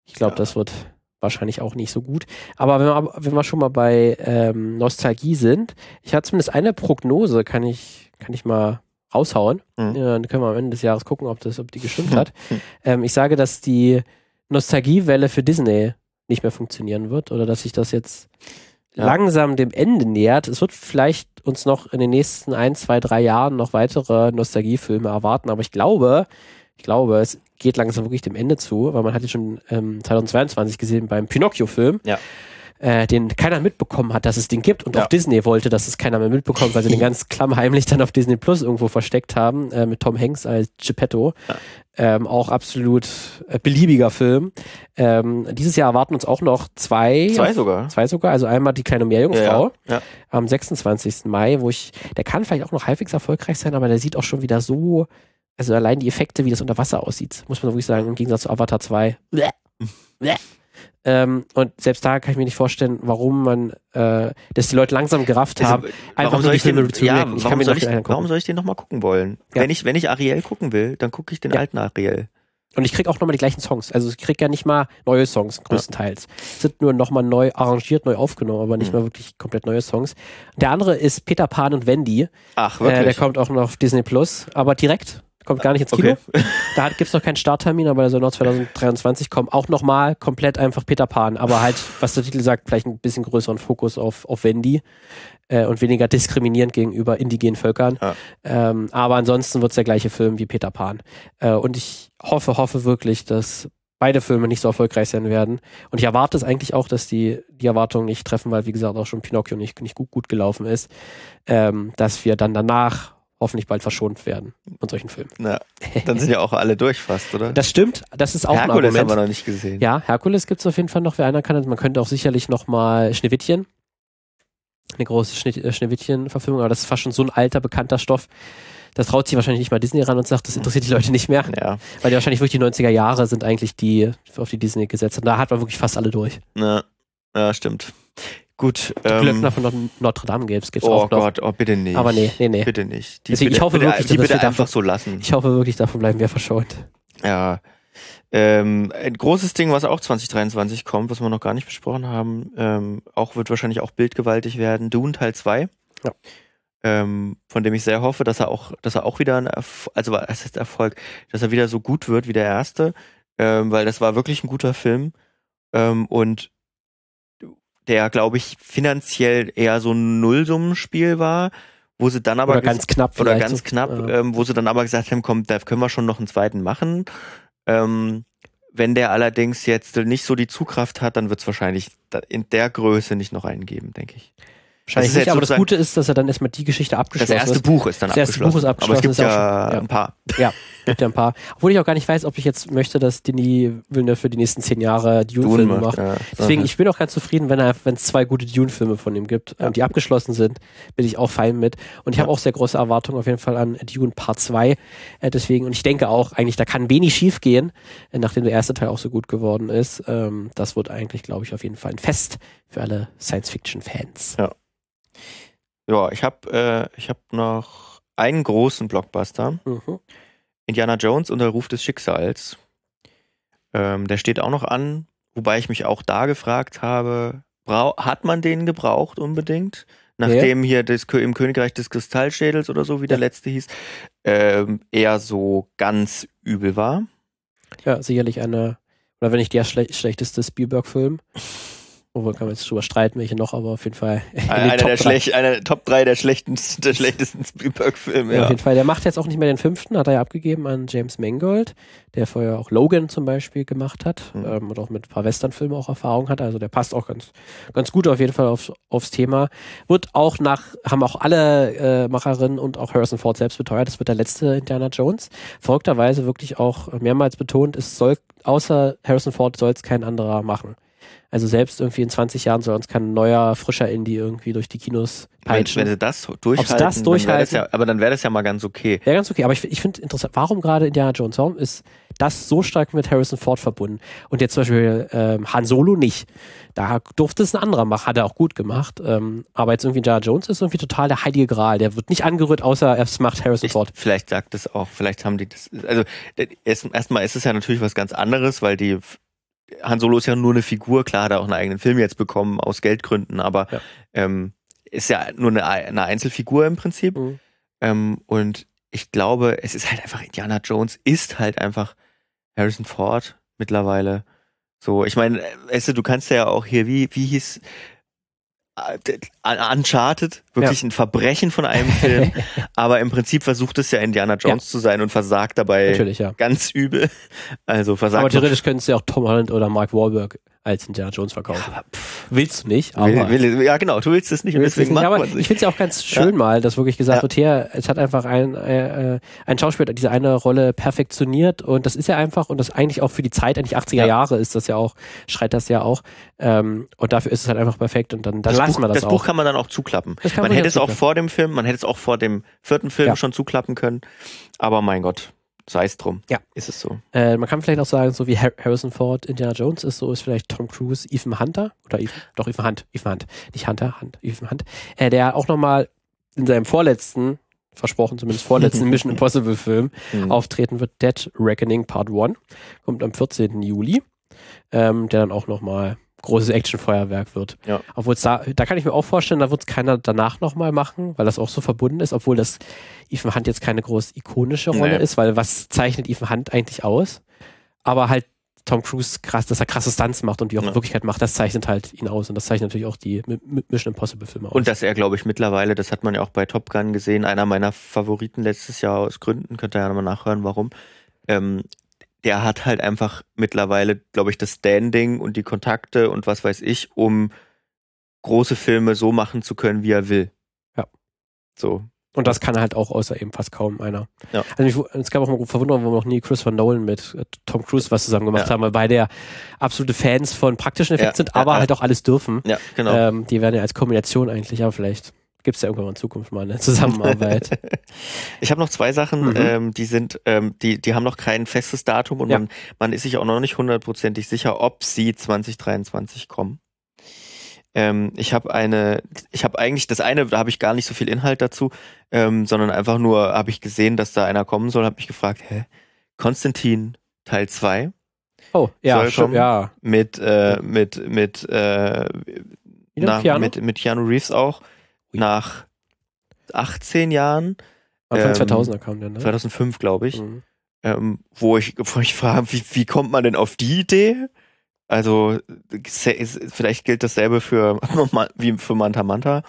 Ich glaube, ja. das wird wahrscheinlich auch nicht so gut. Aber wenn wir, wenn wir schon mal bei ähm, Nostalgie sind, ich hatte zumindest eine Prognose, kann ich, kann ich mal raushauen. Mhm. Ja, dann können wir am Ende des Jahres gucken, ob, das, ob die gestimmt hat. ähm, ich sage, dass die Nostalgiewelle für Disney nicht mehr funktionieren wird oder dass sich das jetzt ja. langsam dem Ende nähert. Es wird vielleicht uns noch in den nächsten ein, zwei, drei Jahren noch weitere Nostalgiefilme erwarten, aber ich glaube, ich glaube, es geht langsam wirklich dem Ende zu, weil man hat ja schon ähm, 2022 gesehen beim Pinocchio-Film. Ja. äh, den keiner mitbekommen hat, dass es den gibt und ja. auch Disney wollte, dass es keiner mehr mitbekommt, weil sie den ganz klammheimlich dann auf Disney Plus irgendwo versteckt haben, äh, mit Tom Hanks als Geppetto. Ja. Ähm, auch absolut äh, beliebiger Film. Ähm, dieses Jahr erwarten uns auch noch zwei. Zwei sogar. Zwei sogar. Also einmal die kleine Meerjungfrau ja, ja. am 26. Mai, wo ich, der kann vielleicht auch noch halbwegs erfolgreich sein, aber der sieht auch schon wieder so, also allein die Effekte, wie das unter Wasser aussieht, muss man wirklich sagen, im Gegensatz zu Avatar 2. Bleh, bleh. Ähm, und selbst da kann ich mir nicht vorstellen, warum man, äh, dass die Leute langsam gerafft also, haben, einfach nur die Filme zu ja, ich warum, soll ich, warum soll ich den nochmal gucken wollen? Ja. Wenn, ich, wenn ich Ariel gucken will, dann gucke ich den ja. alten Ariel. Und ich krieg auch nochmal die gleichen Songs. Also ich krieg ja nicht mal neue Songs, größtenteils. Ja. Sind nur nochmal neu arrangiert, neu aufgenommen, aber nicht mhm. mal wirklich komplett neue Songs. Der andere ist Peter Pan und Wendy. Ach, wirklich? Äh, der kommt auch noch auf Disney Plus, aber direkt kommt gar nicht ins Kino. Okay. Da gibt es noch keinen Starttermin, aber der soll noch 2023 kommen. Auch nochmal komplett einfach Peter Pan, aber halt, was der Titel sagt, vielleicht ein bisschen größeren Fokus auf, auf Wendy äh, und weniger diskriminierend gegenüber indigenen Völkern. Ja. Ähm, aber ansonsten wird es der gleiche Film wie Peter Pan. Äh, und ich hoffe, hoffe wirklich, dass beide Filme nicht so erfolgreich sein werden. Und ich erwarte es eigentlich auch, dass die die Erwartungen nicht treffen, weil wie gesagt auch schon Pinocchio nicht, nicht gut, gut gelaufen ist, ähm, dass wir dann danach hoffentlich bald verschont werden von solchen Filmen. Na, dann sind ja auch alle durch fast, oder? Das stimmt, das ist auch Herkules ein haben wir noch nicht gesehen. Ja, Herkules gibt es auf jeden Fall noch, wer einer kann. Man könnte auch sicherlich noch mal Schneewittchen, eine große Schne äh, Schneewittchen-Verfilmung, aber das ist fast schon so ein alter, bekannter Stoff. Das traut sich wahrscheinlich nicht mal Disney ran und sagt, das interessiert die Leute nicht mehr. Ja. Weil die wahrscheinlich wirklich die 90er Jahre sind eigentlich die, auf die Disney gesetzt. Und da hat man wirklich fast alle durch. Ja, ja stimmt. Gut. Die ähm, Glöckner von Notre Dame gibt's, gibt's oh auch noch. Gott, oh bitte nicht. Aber nee, nee, nee. Bitte nicht. Die Deswegen, bitte, ich hoffe bitte, wirklich, die dass bitte wir einfach so lassen. Ich hoffe wirklich, davon bleiben wir verschont. Ja. Ähm, ein großes Ding, was auch 2023 kommt, was wir noch gar nicht besprochen haben, ähm, auch wird wahrscheinlich auch bildgewaltig werden. Dune Teil 2. Ja. Ähm, von dem ich sehr hoffe, dass er auch, dass er auch wieder ein Erf also was ist Erfolg, dass er wieder so gut wird wie der erste, ähm, weil das war wirklich ein guter Film. Ähm, und der, glaube ich, finanziell eher so ein Nullsummenspiel war, wo sie dann aber oder ganz knapp oder ganz so. knapp, ja. ähm, wo sie dann aber gesagt haben, komm, da können wir schon noch einen zweiten machen. Ähm, wenn der allerdings jetzt nicht so die Zugkraft hat, dann wird es wahrscheinlich in der Größe nicht noch einen geben, denke ich. Wahrscheinlich nicht, aber das Gute ist, dass er dann erstmal die Geschichte abgeschlossen ist. Das erste ist. Buch ist dann das abgeschlossen. Das erste Buch ist abgeschlossen. Aber es gibt ja, schon, ja, ein paar. Ja, gibt ja ein paar. Obwohl ich auch gar nicht weiß, ob ich jetzt möchte, dass Denis Villeneuve für die nächsten zehn Jahre Dune-Filme macht. Ja. Deswegen, ich bin auch ganz zufrieden, wenn er, wenn es zwei gute Dune-Filme von ihm gibt, ja. die abgeschlossen sind, bin ich auch fein mit. Und ich habe auch sehr große Erwartungen auf jeden Fall an Dune Part 2. Äh, deswegen, und ich denke auch, eigentlich, da kann wenig schief gehen, äh, nachdem der erste Teil auch so gut geworden ist. Ähm, das wird eigentlich, glaube ich, auf jeden Fall ein Fest für alle Science-Fiction-Fans. Ja. Ja, ich habe äh, ich hab noch einen großen Blockbuster. Mhm. Indiana Jones und der Ruf des Schicksals. Ähm, der steht auch noch an, wobei ich mich auch da gefragt habe, hat man den gebraucht unbedingt? Nachdem ja. hier das, im Königreich des Kristallschädels oder so, wie der letzte hieß, ähm, eher so ganz übel war. Ja, sicherlich eine, oder wenn nicht der schle schlechteste Spielberg-Film. Obwohl kann man jetzt drüber streiten, welche noch, aber auf jeden Fall. Einer der, schlecht, einer Top 3 der schlechtesten, der schlechtesten Spielberg-Filme. Ja, auf jeden Fall. Der macht jetzt auch nicht mehr den fünften, hat er ja abgegeben an James Mangold, der vorher auch Logan zum Beispiel gemacht hat mhm. ähm, und auch mit ein paar Western-Filmen auch Erfahrung hat. Also der passt auch ganz, ganz gut auf jeden Fall aufs, aufs Thema. Wird auch nach, haben auch alle äh, Macherinnen und auch Harrison Ford selbst beteuert, das wird der letzte Indiana Jones. Verrückterweise wirklich auch mehrmals betont, es soll, außer Harrison Ford soll es kein anderer machen. Also selbst irgendwie in 20 Jahren soll uns kein neuer, frischer Indie irgendwie durch die Kinos peitschen. Wenn, wenn sie das durchhalten, das durchhalten dann ja, aber dann wäre das ja mal ganz okay. Wäre ganz okay, aber ich, ich finde interessant, warum gerade Indiana Jones, warum ist das so stark mit Harrison Ford verbunden? Und jetzt zum Beispiel ähm, Han Solo nicht. Da durfte es ein anderer machen, hat er auch gut gemacht. Ähm, aber jetzt irgendwie Indiana Jones ist irgendwie total der heilige Gral. Der wird nicht angerührt, außer es macht Harrison ich, Ford. Vielleicht sagt es auch, vielleicht haben die das, also erstmal ist es ja natürlich was ganz anderes, weil die Han Solo ist ja nur eine Figur, klar hat er auch einen eigenen Film jetzt bekommen aus Geldgründen, aber ja. ähm, ist ja nur eine, eine Einzelfigur im Prinzip. Mhm. Ähm, und ich glaube, es ist halt einfach, Indiana Jones ist halt einfach Harrison Ford mittlerweile. So, ich meine, weißt du, du kannst ja auch hier, wie, wie hieß Uncharted, wirklich ja. ein Verbrechen von einem Film, aber im Prinzip versucht es ja Indiana Jones ja. zu sein und versagt dabei ja. ganz übel. Also versagt. Aber theoretisch könnte es ja auch Tom Holland oder Mark Wahlberg als Indiana Jones verkaufen. Willst du nicht, aber. Will, will, ja, genau, du willst es nicht und deswegen nicht, aber Ich finde es ja auch ganz schön mal, dass wirklich gesagt wird, hier, es hat einfach ein, äh, ein Schauspieler diese eine Rolle perfektioniert und das ist ja einfach und das eigentlich auch für die Zeit, eigentlich 80er Jahre ist das ja auch, schreit das ja auch. Ähm, und dafür ist es halt einfach perfekt und dann, dann das lassen wir das, das auch. Das Buch kann man dann auch zuklappen. Man, man hätte es auch vor dem Film, man hätte es auch vor dem vierten Film schon zuklappen können, aber mein Gott sei es drum. Ja. Ist es so. Äh, man kann vielleicht auch sagen, so wie Harrison Ford Indiana Jones ist, so ist vielleicht Tom Cruise Ethan Hunter oder Ethan, doch Ethan Hunt, Ethan Hunt, nicht Hunter, Hunt, Ethan Hunt, äh, der auch nochmal in seinem vorletzten, versprochen zumindest vorletzten Mission Impossible Film mhm. auftreten wird, Dead Reckoning Part 1, kommt am 14. Juli, ähm, der dann auch nochmal großes Actionfeuerwerk wird. Ja. Obwohl da, da kann ich mir auch vorstellen, da wird es keiner danach nochmal machen, weil das auch so verbunden ist, obwohl das Ethan Hunt jetzt keine groß ikonische Rolle nee. ist, weil was zeichnet Ethan Hunt eigentlich aus? Aber halt Tom Cruise krass, dass er krasse Stunts macht und die auch ja. in Wirklichkeit macht, das zeichnet halt ihn aus und das zeichnet natürlich auch die Mission Impossible Filme aus. Und dass er, glaube ich, mittlerweile, das hat man ja auch bei Top Gun gesehen, einer meiner Favoriten letztes Jahr aus Gründen, könnt ihr ja nochmal nachhören, warum, ähm, der hat halt einfach mittlerweile, glaube ich, das Standing und die Kontakte und was weiß ich, um große Filme so machen zu können, wie er will. Ja. So. Und das kann halt auch außer eben fast kaum einer. Ja. Also ich, es gab auch mal Verwunderung, warum noch nie Chris Van Nolan mit äh, Tom Cruise was zusammen gemacht ja. haben, weil beide ja absolute Fans von praktischen Effekten ja. sind, aber halt auch alles dürfen. Ja, genau. Ähm, die werden ja als Kombination eigentlich, aber vielleicht gibt es ja irgendwann in Zukunft mal eine Zusammenarbeit. ich habe noch zwei Sachen, mhm. ähm, die sind, ähm, die, die haben noch kein festes Datum und ja. man, man ist sich auch noch nicht hundertprozentig sicher, ob sie 2023 kommen. Ähm, ich habe eine, ich habe eigentlich das eine, da habe ich gar nicht so viel Inhalt dazu, ähm, sondern einfach nur habe ich gesehen, dass da einer kommen soll, habe mich gefragt, hä, Konstantin Teil 2. Oh, ja, schon, ja. Mit, äh, mit, mit, äh, na, mit, mit Keanu Reeves auch nach 18 Jahren. Anfang ähm, 2000er kam der, ne? 2005, glaube ich. Mhm. Ähm, wo ich, wo ich frage, wie, wie kommt man denn auf die Idee? Also, vielleicht gilt dasselbe für, wie für Manta Manta.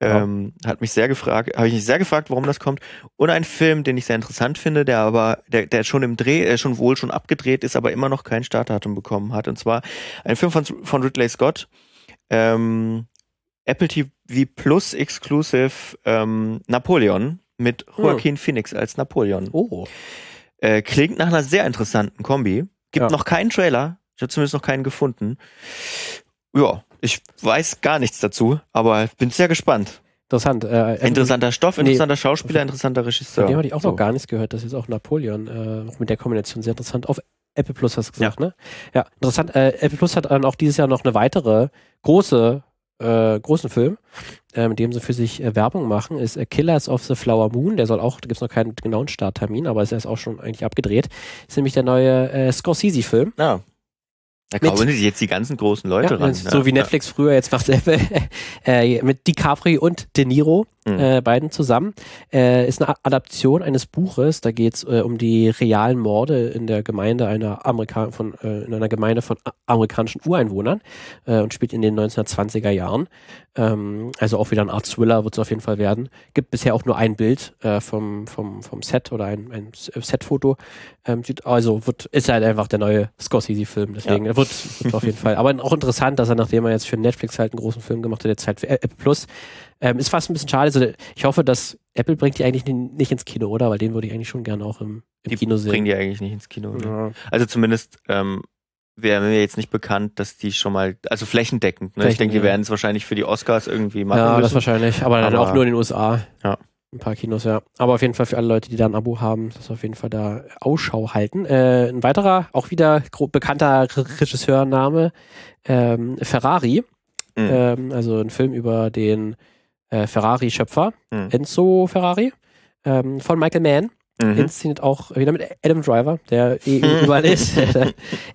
Ähm, ja. Hat mich sehr gefragt, habe ich mich sehr gefragt, warum das kommt. Und ein Film, den ich sehr interessant finde, der aber, der, der schon im Dreh, äh, schon wohl schon abgedreht ist, aber immer noch kein Startdatum bekommen hat. Und zwar ein Film von, von Ridley Scott. Ähm, Apple TV Plus Exclusive ähm, Napoleon mit hm. Joaquin hm. Phoenix als Napoleon. Oh. Äh, klingt nach einer sehr interessanten Kombi. Gibt ja. noch keinen Trailer. Ich habe zumindest noch keinen gefunden. Ja, ich weiß gar nichts dazu, aber bin sehr gespannt. Interessant. Äh, interessanter Stoff, interessanter nee, Schauspieler, interessanter Regisseur. Von dem hatte ich auch so. noch gar nichts gehört. Das ist auch Napoleon äh, mit der Kombination sehr interessant. Auf Apple Plus hast du gesagt, ja. ne? Ja, interessant. Äh, Apple Plus hat dann auch dieses Jahr noch eine weitere große äh, großen Film, äh, mit dem sie für sich äh, Werbung machen, ist äh, Killers of the Flower Moon. Der soll auch, da gibt es noch keinen genauen Starttermin, aber ist erst auch schon eigentlich abgedreht. Ist nämlich der neue äh, Scorsese-Film. Ja. Da kaufen sich jetzt die ganzen großen Leute ja, ran. So ja. wie Netflix früher jetzt macht Apple äh, mit DiCaprio und De Niro, mhm. äh, beiden zusammen. Äh, ist eine Adaption eines Buches. Da geht es äh, um die realen Morde in der Gemeinde einer Amerika von äh, in einer Gemeinde von amerikanischen Ureinwohnern äh, und spielt in den 1920er Jahren. Ähm, also auch wieder ein Art Thriller wird es auf jeden Fall werden. Gibt bisher auch nur ein Bild vom, vom, vom Set oder ein, ein Setfoto. Ähm, also wird, ist halt einfach der neue Scorsese-Film. Deswegen ja. Wird, wird auf jeden Fall. Aber auch interessant, dass er, nachdem er jetzt für Netflix halt einen großen Film gemacht hat, jetzt halt für Apple Plus. Ähm, ist fast ein bisschen schade. Also ich hoffe, dass Apple bringt die eigentlich nicht ins Kino, oder? Weil den würde ich eigentlich schon gerne auch im, im die Kino sehen. Bringen die eigentlich nicht ins Kino. Ne? Ja. Also zumindest ähm, wäre mir jetzt nicht bekannt, dass die schon mal, also flächendeckend, ne? ich denke, die werden es wahrscheinlich für die Oscars irgendwie machen. Ja, müssen. das wahrscheinlich, aber dann aber, auch nur in den USA. Ja. Ein paar Kinos, ja. Aber auf jeden Fall für alle Leute, die da ein Abo haben, das auf jeden Fall da Ausschau halten. Äh, ein weiterer, auch wieder bekannter Regisseurname, ähm, Ferrari. Mhm. Ähm, also ein Film über den äh, Ferrari-Schöpfer, mhm. Enzo Ferrari, ähm, von Michael Mann. Mhm. Inszeniert auch wieder mit Adam Driver, der eh überall ist,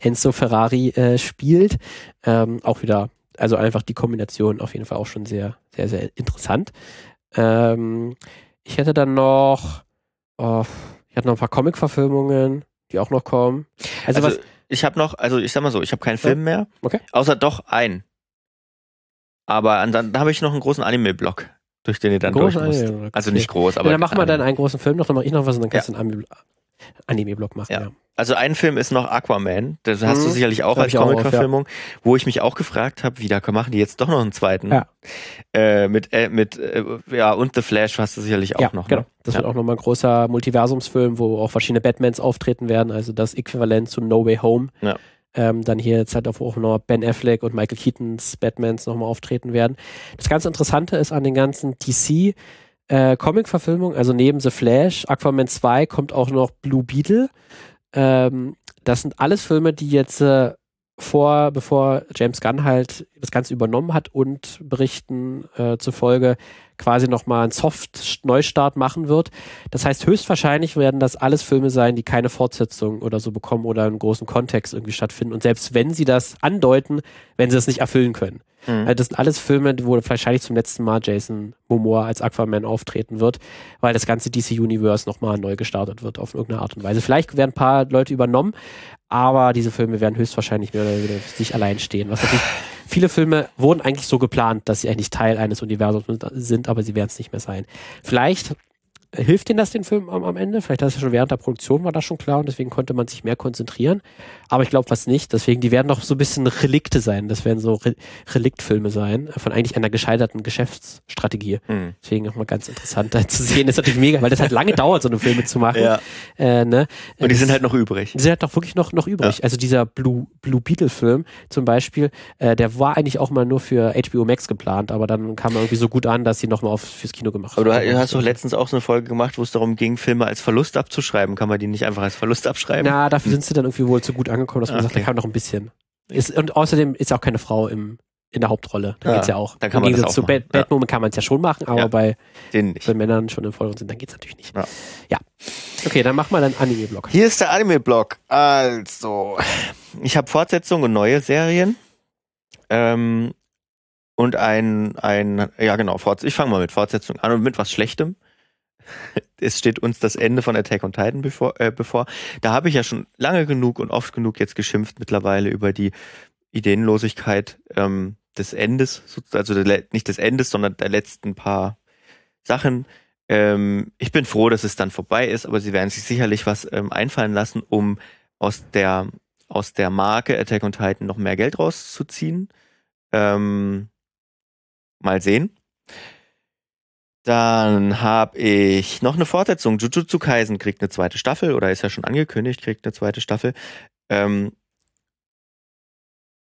Enzo Ferrari äh, spielt. Ähm, auch wieder, also einfach die Kombination auf jeden Fall auch schon sehr, sehr, sehr interessant. Ähm, ich hätte dann noch, oh, ich hatte noch ein paar Comic-Verfilmungen, die auch noch kommen. Also, also was, ich habe noch, also ich sag mal so, ich habe keinen Film mehr. Okay. Außer doch einen. Aber dann habe ich noch einen großen Anime-Block durch den ihr dann durch musst. Okay. Also nicht groß, aber. Ja, dann machen wir dann einen großen Film noch, dann mache ich noch was und dann kannst ja. du einen Anime. Anime-Blog machen, ja. ja. Also ein Film ist noch Aquaman, das hast mhm. du sicherlich auch als Comic-Verfilmung, ja. wo ich mich auch gefragt habe, wie da machen die jetzt doch noch einen zweiten. Ja. Äh, mit, äh, mit äh, ja, und The Flash hast du sicherlich auch ja, noch. Ne? Genau. Ne? Das wird auch nochmal ein großer Multiversumsfilm, wo auch verschiedene Batmans auftreten werden, also das Äquivalent zu No Way Home. Ja. Ähm, dann hier jetzt halt auch noch Ben Affleck und Michael Keatons Batmans nochmal auftreten werden. Das ganz Interessante ist an den ganzen DC äh, Comic-Verfilmungen, also neben The Flash, Aquaman 2 kommt auch noch Blue Beetle. Ähm, das sind alles Filme, die jetzt äh, vor, bevor James Gunn halt das Ganze übernommen hat und Berichten äh, zufolge quasi nochmal einen Soft-Neustart machen wird. Das heißt, höchstwahrscheinlich werden das alles Filme sein, die keine Fortsetzung oder so bekommen oder einen großen Kontext irgendwie stattfinden. Und selbst wenn sie das andeuten, wenn sie das nicht erfüllen können. Mhm. Also das sind alles Filme, wo wahrscheinlich zum letzten Mal Jason Momoa als Aquaman auftreten wird, weil das ganze DC-Universe nochmal neu gestartet wird auf irgendeine Art und Weise. Vielleicht werden ein paar Leute übernommen, aber diese Filme werden höchstwahrscheinlich mehr oder weniger sich allein stehen. Was natürlich, viele Filme wurden eigentlich so geplant, dass sie eigentlich Teil eines Universums sind, aber sie werden es nicht mehr sein. Vielleicht hilft Ihnen das den Film am, am Ende? Vielleicht das ja schon während der Produktion war das schon klar und deswegen konnte man sich mehr konzentrieren. Aber ich glaube fast nicht. Deswegen, die werden noch so ein bisschen Relikte sein. Das werden so Re Reliktfilme sein von eigentlich einer gescheiterten Geschäftsstrategie. Mhm. Deswegen nochmal ganz interessant da zu sehen. Das ist natürlich mega, weil das halt lange dauert, so eine Filme zu machen. Ja. Äh, ne? Und die sind halt noch übrig. Die sind halt doch wirklich noch, noch übrig. Ja. Also dieser Blue, Blue Beetle Film zum Beispiel, äh, der war eigentlich auch mal nur für HBO Max geplant, aber dann kam er irgendwie so gut an, dass sie nochmal fürs Kino gemacht haben. Aber du hast doch letztens auch so eine Folge Folge gemacht, wo es darum ging, Filme als Verlust abzuschreiben. Kann man die nicht einfach als Verlust abschreiben? Na, dafür sind sie dann irgendwie wohl zu gut angekommen, dass man okay. sagt, da kann noch ein bisschen. Ist, und außerdem ist auch keine Frau im, in der Hauptrolle. Da ja, geht's ja auch. Dann kann man das auch zu Bad, ja. Batwoman kann man es ja schon machen, aber ja, bei wenn Männern schon im Vordergrund sind, dann geht's natürlich nicht. Ja. ja. Okay, dann mach mal deinen Anime-Blog. Hier ist der Anime-Blog. Also, ich habe Fortsetzungen und neue Serien. Ähm, und ein, ein, ja genau, ich fange mal mit Fortsetzung an und mit was Schlechtem. Es steht uns das Ende von Attack on Titan bevor. Äh, bevor. Da habe ich ja schon lange genug und oft genug jetzt geschimpft mittlerweile über die Ideenlosigkeit ähm, des Endes, also der, nicht des Endes, sondern der letzten paar Sachen. Ähm, ich bin froh, dass es dann vorbei ist, aber sie werden sich sicherlich was ähm, einfallen lassen, um aus der aus der Marke Attack on Titan noch mehr Geld rauszuziehen. Ähm, mal sehen. Dann habe ich noch eine Fortsetzung. Jujutsu Kaisen kriegt eine zweite Staffel oder ist ja schon angekündigt, kriegt eine zweite Staffel. Ähm,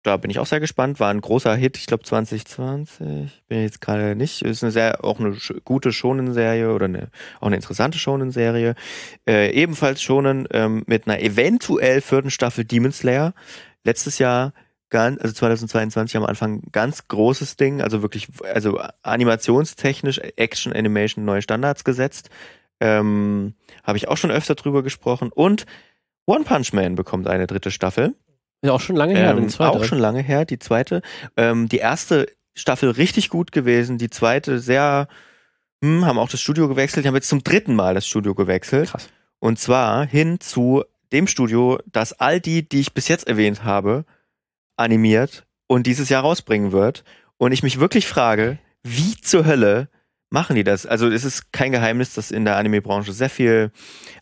da bin ich auch sehr gespannt. War ein großer Hit, ich glaube 2020. Bin jetzt gerade nicht. Ist eine sehr, auch eine gute Shonen-Serie oder eine, auch eine interessante Shonen-Serie. Äh, ebenfalls Shonen ähm, mit einer eventuell vierten Staffel Demon Slayer. Letztes Jahr ganz, also 2022 am Anfang ganz großes Ding, also wirklich, also animationstechnisch Action Animation neue Standards gesetzt. Ähm, Habe ich auch schon öfter drüber gesprochen. Und One Punch Man bekommt eine dritte Staffel. Ja, auch schon lange her, ähm, Auch schon lange her, die zweite. Ähm, die erste Staffel richtig gut gewesen, die zweite sehr, hm, haben auch das Studio gewechselt, die haben jetzt zum dritten Mal das Studio gewechselt. Krass. Und zwar hin zu dem Studio, das all die, die ich bis jetzt erwähnt habe, animiert und dieses Jahr rausbringen wird. Und ich mich wirklich frage, wie zur Hölle machen die das? Also es ist kein Geheimnis, dass in der Anime-Branche sehr viel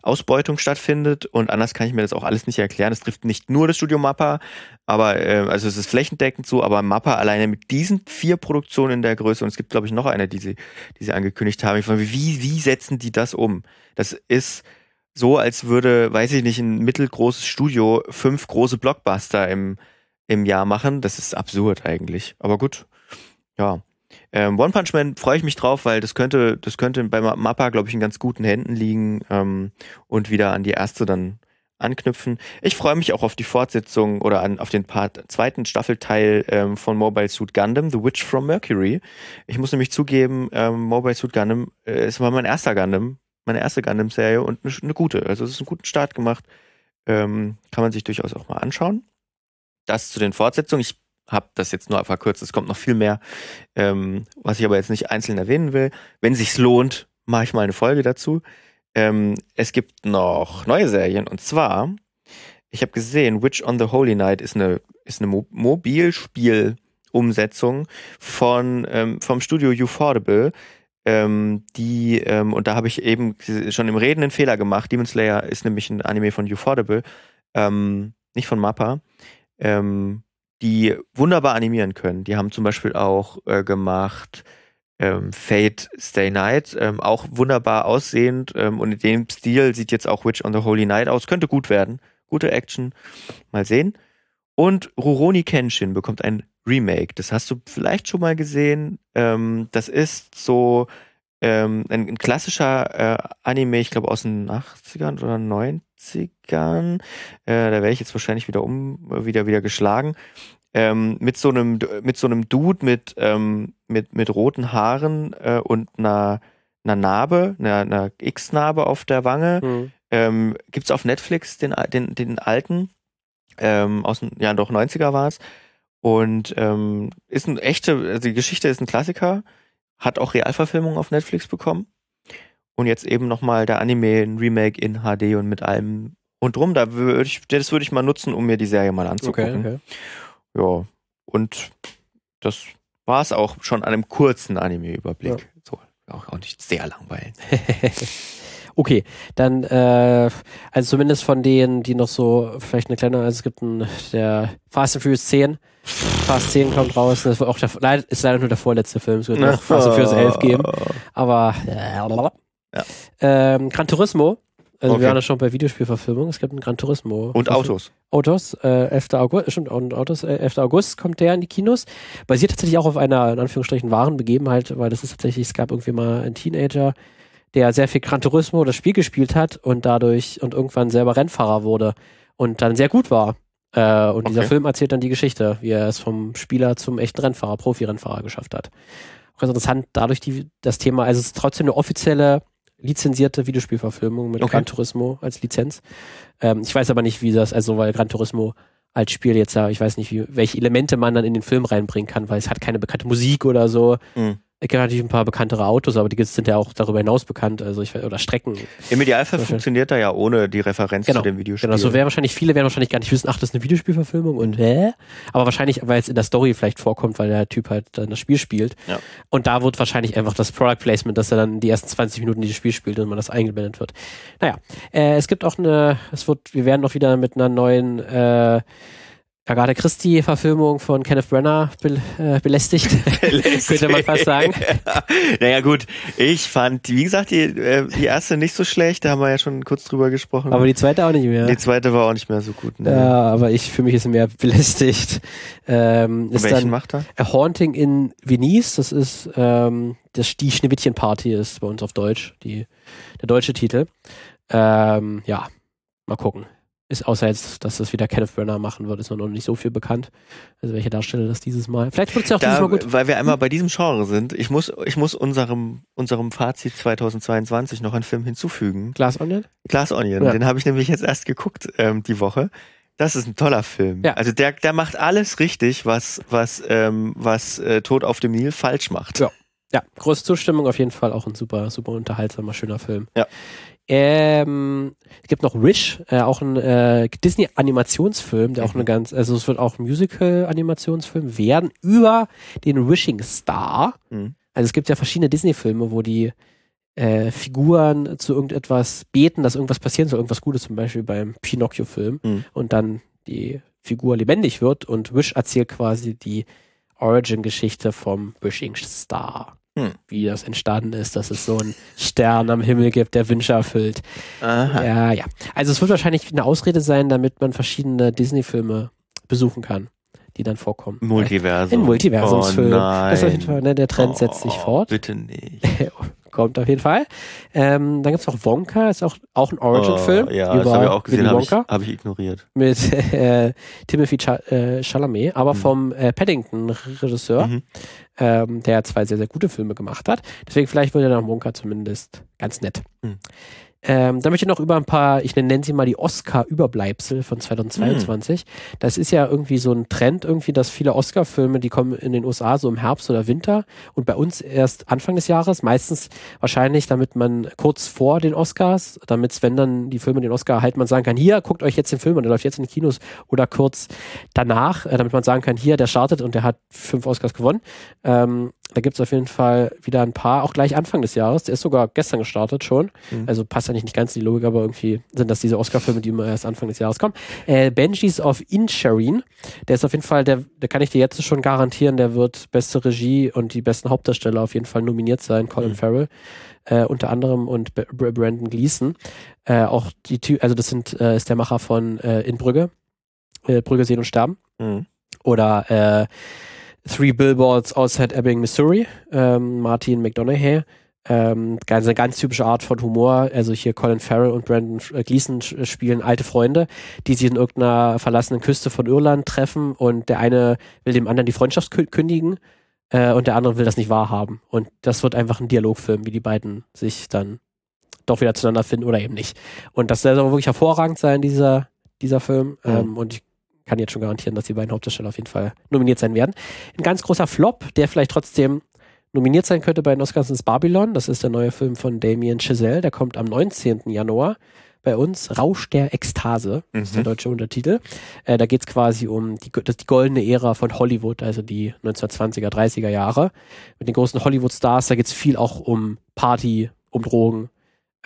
Ausbeutung stattfindet und anders kann ich mir das auch alles nicht erklären. Es trifft nicht nur das Studio Mappa, aber äh, also es ist flächendeckend so, aber Mappa alleine mit diesen vier Produktionen in der Größe und es gibt glaube ich noch eine, die sie, die sie angekündigt haben. Ich frage wie wie setzen die das um? Das ist so, als würde, weiß ich nicht, ein mittelgroßes Studio fünf große Blockbuster im im Jahr machen. Das ist absurd eigentlich. Aber gut, ja. Ähm, One Punch Man freue ich mich drauf, weil das könnte, das könnte bei Mappa, glaube ich, in ganz guten Händen liegen ähm, und wieder an die erste dann anknüpfen. Ich freue mich auch auf die Fortsetzung oder an, auf den Part, zweiten Staffelteil ähm, von Mobile Suit Gundam, The Witch from Mercury. Ich muss nämlich zugeben, ähm, Mobile Suit Gundam, äh, es war mein erster Gundam, meine erste Gundam-Serie und eine, eine, gute. Also es ist einen guten Start gemacht. Ähm, kann man sich durchaus auch mal anschauen das zu den Fortsetzungen. Ich habe das jetzt nur verkürzt, es kommt noch viel mehr, ähm, was ich aber jetzt nicht einzeln erwähnen will. Wenn sich's lohnt, mache ich mal eine Folge dazu. Ähm, es gibt noch neue Serien und zwar, ich habe gesehen, Witch on the Holy Night ist eine, ist eine Mo Mobilspiel-Umsetzung von, ähm, vom Studio Ufordable. ähm, die, ähm, und da habe ich eben schon im Reden einen Fehler gemacht. Demon Slayer ist nämlich ein Anime von Ufotable, ähm, nicht von Mappa, ähm, die wunderbar animieren können. Die haben zum Beispiel auch äh, gemacht ähm, Fate Stay Night, ähm, auch wunderbar aussehend ähm, und in dem Stil sieht jetzt auch Witch on the Holy Night aus. Könnte gut werden. Gute Action. Mal sehen. Und Rurouni Kenshin bekommt ein Remake. Das hast du vielleicht schon mal gesehen. Ähm, das ist so ähm, ein, ein, klassischer äh, Anime, ich glaube aus den 80ern oder 90ern. Äh, da wäre ich jetzt wahrscheinlich wieder um, wieder, wieder geschlagen. Ähm, mit so einem, mit so einem Dude mit, ähm, mit, mit roten Haaren äh, und einer, einer Narbe, einer, einer X-Narbe auf der Wange. Mhm. Ähm, Gibt es auf Netflix den, den, den alten? ähm, aus den, ja doch 90er war es. Und ähm, ist ein echte, also die Geschichte ist ein Klassiker, hat auch Realverfilmung auf Netflix bekommen. Und jetzt eben nochmal der Anime, ein Remake in HD und mit allem rundrum. Da würde ich, das würde ich mal nutzen, um mir die Serie mal anzugucken. Okay, okay. Ja, und das war es auch schon an einem kurzen Anime-Überblick. Ja. So, auch, auch nicht sehr langweilig. Okay, dann, äh, also zumindest von denen, die noch so, vielleicht eine kleine, also es gibt ein, der Fast and Furious 10. Fast 10 kommt raus, das war auch der, ist leider nur der vorletzte Film, es wird noch Fast and Furious 11 geben, aber, äh, ja. ähm, Gran Turismo, also okay. wir waren ja schon bei Videospielverfilmung. Es gibt ein Gran Turismo. Und Autos. Autos, äh, 11. August, stimmt, und Autos, äh, 11. August kommt der in die Kinos. Basiert tatsächlich auch auf einer, in Anführungsstrichen, wahren Begebenheit, weil das ist tatsächlich, es gab irgendwie mal einen Teenager, der sehr viel Gran Turismo das Spiel gespielt hat und dadurch und irgendwann selber Rennfahrer wurde und dann sehr gut war. Äh, und okay. dieser Film erzählt dann die Geschichte, wie er es vom Spieler zum echten Rennfahrer, Profi-Rennfahrer geschafft hat. Auch ganz interessant, dadurch die, das Thema, also es ist trotzdem eine offizielle lizenzierte Videospielverfilmung mit okay. Gran Turismo als Lizenz. Ähm, ich weiß aber nicht, wie das, also weil Gran Turismo als Spiel jetzt ja, ich weiß nicht, wie, welche Elemente man dann in den Film reinbringen kann, weil es hat keine bekannte Musik oder so. Mhm. Ich kenne natürlich ein paar bekanntere Autos, aber die sind ja auch darüber hinaus bekannt, also ich oder Strecken. Im Idealfall funktioniert er ja ohne die Referenz genau. zu dem Videospiel. Genau, so wäre wahrscheinlich, viele werden wahrscheinlich gar nicht wissen, ach, das ist eine Videospielverfilmung und hä? Aber wahrscheinlich, weil es in der Story vielleicht vorkommt, weil der Typ halt dann das Spiel spielt. Ja. Und da wird wahrscheinlich einfach das Product Placement, dass er dann die ersten 20 Minuten dieses Spiel spielt und man das eingeblendet wird. Naja, äh, es gibt auch eine, es wird, wir werden noch wieder mit einer neuen äh, Agatha Christie-Verfilmung von Kenneth Brenner be äh, belästigt, könnte man fast sagen. Ja. Naja gut, ich fand, wie gesagt, die, äh, die erste nicht so schlecht, da haben wir ja schon kurz drüber gesprochen. Aber die zweite auch nicht mehr. Die zweite war auch nicht mehr so gut. Ne? Ja, aber ich für mich ist mehr belästigt. Ähm, ist welchen dann macht er? A Haunting in Venice, das ist ähm, das, die Schneewittchen-Party ist bei uns auf Deutsch, die, der deutsche Titel. Ähm, ja, mal gucken ist außer jetzt, dass das wieder Kenneth Brenner machen wird, ist noch nicht so viel bekannt. Also welche Darsteller das dieses Mal. Vielleicht wird es ja auch da, dieses Mal gut. Weil wir einmal bei diesem Genre sind. Ich muss, ich muss unserem, unserem Fazit 2022 noch einen Film hinzufügen. Glass Onion? Glass Onion. Ja. Den habe ich nämlich jetzt erst geguckt ähm, die Woche. Das ist ein toller Film. Ja. Also der, der macht alles richtig, was, was, ähm, was äh, Tod auf dem Nil falsch macht. Ja. Ja, große Zustimmung, auf jeden Fall auch ein super, super unterhaltsamer, schöner Film. Ja. Ähm, es gibt noch Wish, äh, auch ein äh, Disney-Animationsfilm, der mhm. auch eine ganz, also es wird auch ein Musical-Animationsfilm werden über den Wishing Star. Mhm. Also es gibt ja verschiedene Disney-Filme, wo die äh, Figuren zu irgendetwas beten, dass irgendwas passieren soll, irgendwas Gutes, zum Beispiel beim Pinocchio-Film, mhm. und dann die Figur lebendig wird und Wish erzählt quasi die Origin-Geschichte vom Wishing Star hm. wie das entstanden ist, dass es so einen Stern am Himmel gibt, der Wünsche erfüllt. Aha. Ja, ja. Also es wird wahrscheinlich eine Ausrede sein, damit man verschiedene Disney-Filme besuchen kann, die dann vorkommen. Multiversum. In Multiversumsfilm. Oh das ist auf jeden Fall, ne, der Trend oh, setzt sich fort. Bitte nicht. Kommt auf jeden Fall. Ähm, dann gibt es noch Wonka, ist auch, auch ein Origin-Film. Oh, ja, das habe ich auch gesehen, habe ich, hab ich ignoriert. Mit äh, Timothy Ch äh, Chalamet, aber mhm. vom äh, Paddington-Regisseur. Mhm ähm, der zwei sehr, sehr gute Filme gemacht hat. Deswegen vielleicht wird er nach Monka zumindest ganz nett. Mhm. Ähm, da möchte ich noch über ein paar, ich nenne sie mal die Oscar-Überbleibsel von 2022. Mhm. Das ist ja irgendwie so ein Trend, irgendwie, dass viele Oscar-Filme, die kommen in den USA so im Herbst oder Winter und bei uns erst Anfang des Jahres. Meistens wahrscheinlich, damit man kurz vor den Oscars, damit wenn dann die Filme den Oscar erhalten, man sagen kann, hier, guckt euch jetzt den Film an, der läuft jetzt in den Kinos oder kurz danach, äh, damit man sagen kann, hier, der startet und der hat fünf Oscars gewonnen. Ähm, da gibt es auf jeden Fall wieder ein paar, auch gleich Anfang des Jahres. Der ist sogar gestern gestartet schon. Mhm. Also passt eigentlich nicht ganz in die Logik, aber irgendwie sind das diese Oscar-Filme, die immer erst Anfang des Jahres kommen. Äh, Benjis of Inisherin, der ist auf jeden Fall, der, der kann ich dir jetzt schon garantieren, der wird beste Regie und die besten Hauptdarsteller auf jeden Fall nominiert sein. Colin mhm. Farrell äh, unter anderem und B Brandon Gleason. Äh, auch die, also das sind, äh, ist der Macher von äh, In Brügge, äh, Brügge sehen und sterben. Mhm. Oder äh, Three Billboards Outside Ebbing, Missouri, ähm, Martin McDonough. Ähm, ganz, eine ganz typische Art von Humor. Also hier Colin Farrell und Brandon Gleason spielen alte Freunde, die sich in irgendeiner verlassenen Küste von Irland treffen und der eine will dem anderen die Freundschaft kündigen äh, und der andere will das nicht wahrhaben. Und das wird einfach ein Dialogfilm, wie die beiden sich dann doch wieder zueinander finden oder eben nicht. Und das soll wirklich hervorragend sein, dieser, dieser Film. Mhm. Ähm, und ich kann jetzt schon garantieren, dass die beiden Hauptdarsteller auf jeden Fall nominiert sein werden. Ein ganz großer Flop, der vielleicht trotzdem nominiert sein könnte bei den Oscars ist Babylon. Das ist der neue Film von Damien Chazelle. Der kommt am 19. Januar bei uns. Rausch der Ekstase mhm. ist der deutsche Untertitel. Äh, da geht es quasi um die, das, die goldene Ära von Hollywood, also die 1920er, 30er Jahre. Mit den großen Hollywood-Stars. Da geht es viel auch um Party, um Drogen,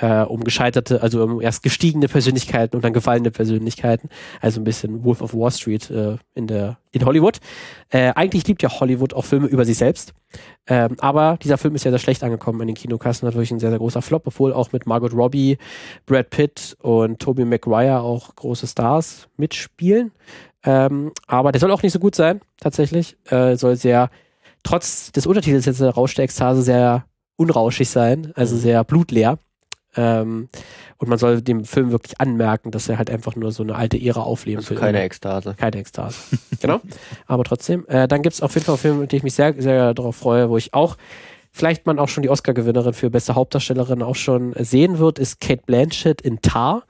äh, um gescheiterte, also um erst gestiegene Persönlichkeiten und dann gefallene Persönlichkeiten. Also ein bisschen Wolf of Wall Street äh, in der in Hollywood. Äh, eigentlich liebt ja Hollywood auch Filme über sich selbst. Ähm, aber dieser Film ist ja sehr schlecht angekommen in den Kinokassen, natürlich ein sehr, sehr großer Flop, obwohl auch mit Margot Robbie, Brad Pitt und Tobey Maguire auch große Stars mitspielen. Ähm, aber der soll auch nicht so gut sein, tatsächlich. Äh, soll sehr, trotz des Untertitels jetzt der Rausch der Ekstase sehr unrauschig sein, also mhm. sehr blutleer. Ähm, und man soll dem Film wirklich anmerken, dass er halt einfach nur so eine alte Ära aufleben also will. Keine Ekstase. Keine Ekstase. genau. Aber trotzdem. Äh, dann gibt es auf jeden Fall einen Film, mit dem ich mich sehr, sehr darauf freue, wo ich auch vielleicht man auch schon die Oscar-Gewinnerin für beste Hauptdarstellerin auch schon sehen wird, ist Kate Blanchett in Tar.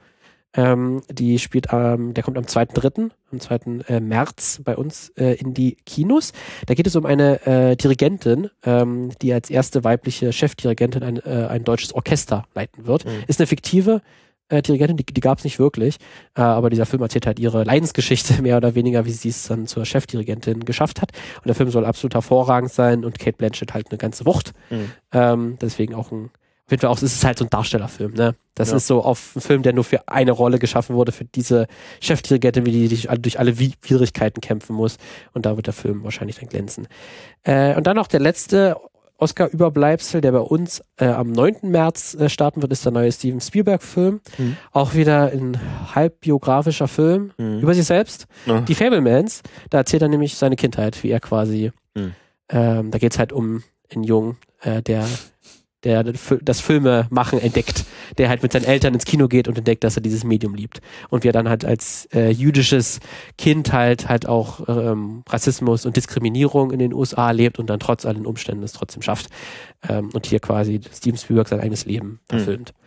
Ähm, die spielt, ähm, der kommt am 2.3., am 2. Äh, März bei uns äh, in die Kinos. Da geht es um eine äh, Dirigentin, ähm, die als erste weibliche Chefdirigentin ein, äh, ein deutsches Orchester leiten wird. Mhm. Ist eine fiktive äh, Dirigentin, die, die gab es nicht wirklich, äh, aber dieser Film erzählt halt ihre Leidensgeschichte mehr oder weniger, wie sie es dann zur Chefdirigentin geschafft hat. Und der Film soll absolut hervorragend sein und Kate Blanchett halt eine ganze Wucht. Mhm. Ähm, deswegen auch ein jeden Fall auch, es ist halt so ein Darstellerfilm, ne? Das ja. ist so auf ein Film, der nur für eine Rolle geschaffen wurde, für diese Chefdirigentin, wie die durch, durch alle Widrigkeiten kämpfen muss. Und da wird der Film wahrscheinlich dann glänzen. Äh, und dann noch der letzte Oscar-Überbleibsel, der bei uns äh, am 9. März äh, starten wird, ist der neue Steven Spielberg-Film. Mhm. Auch wieder ein halbbiografischer Film mhm. über sich selbst. Ja. Die Fablemans, da erzählt er nämlich seine Kindheit, wie er quasi, mhm. ähm, da geht es halt um einen Jungen, äh, der der das Filme machen entdeckt, der halt mit seinen Eltern ins Kino geht und entdeckt, dass er dieses Medium liebt. Und wie er dann halt als äh, jüdisches Kind halt halt auch ähm, Rassismus und Diskriminierung in den USA lebt und dann trotz allen Umständen es trotzdem schafft. Ähm, und hier quasi Steven Spielberg sein eigenes Leben hm. verfilmt. Mhm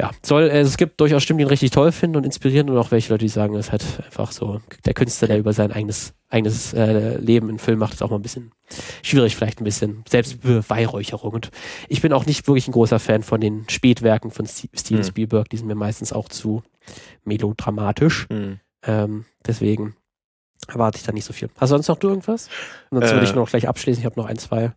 ja, soll, also es gibt durchaus Stimmen, die ihn richtig toll finden und inspirieren und auch welche Leute, die sagen, es ist halt einfach so, der Künstler, der über sein eigenes, eigenes äh, Leben in Film macht, ist auch mal ein bisschen schwierig, vielleicht ein bisschen Selbstbeweihräucherung. Und ich bin auch nicht wirklich ein großer Fan von den Spätwerken von Steven mhm. Spielberg, die sind mir meistens auch zu melodramatisch. Mhm. Ähm, deswegen erwarte ich da nicht so viel. Hast du sonst noch du irgendwas? Und sonst äh, würde ich noch gleich abschließen. Ich habe noch ein, zwei.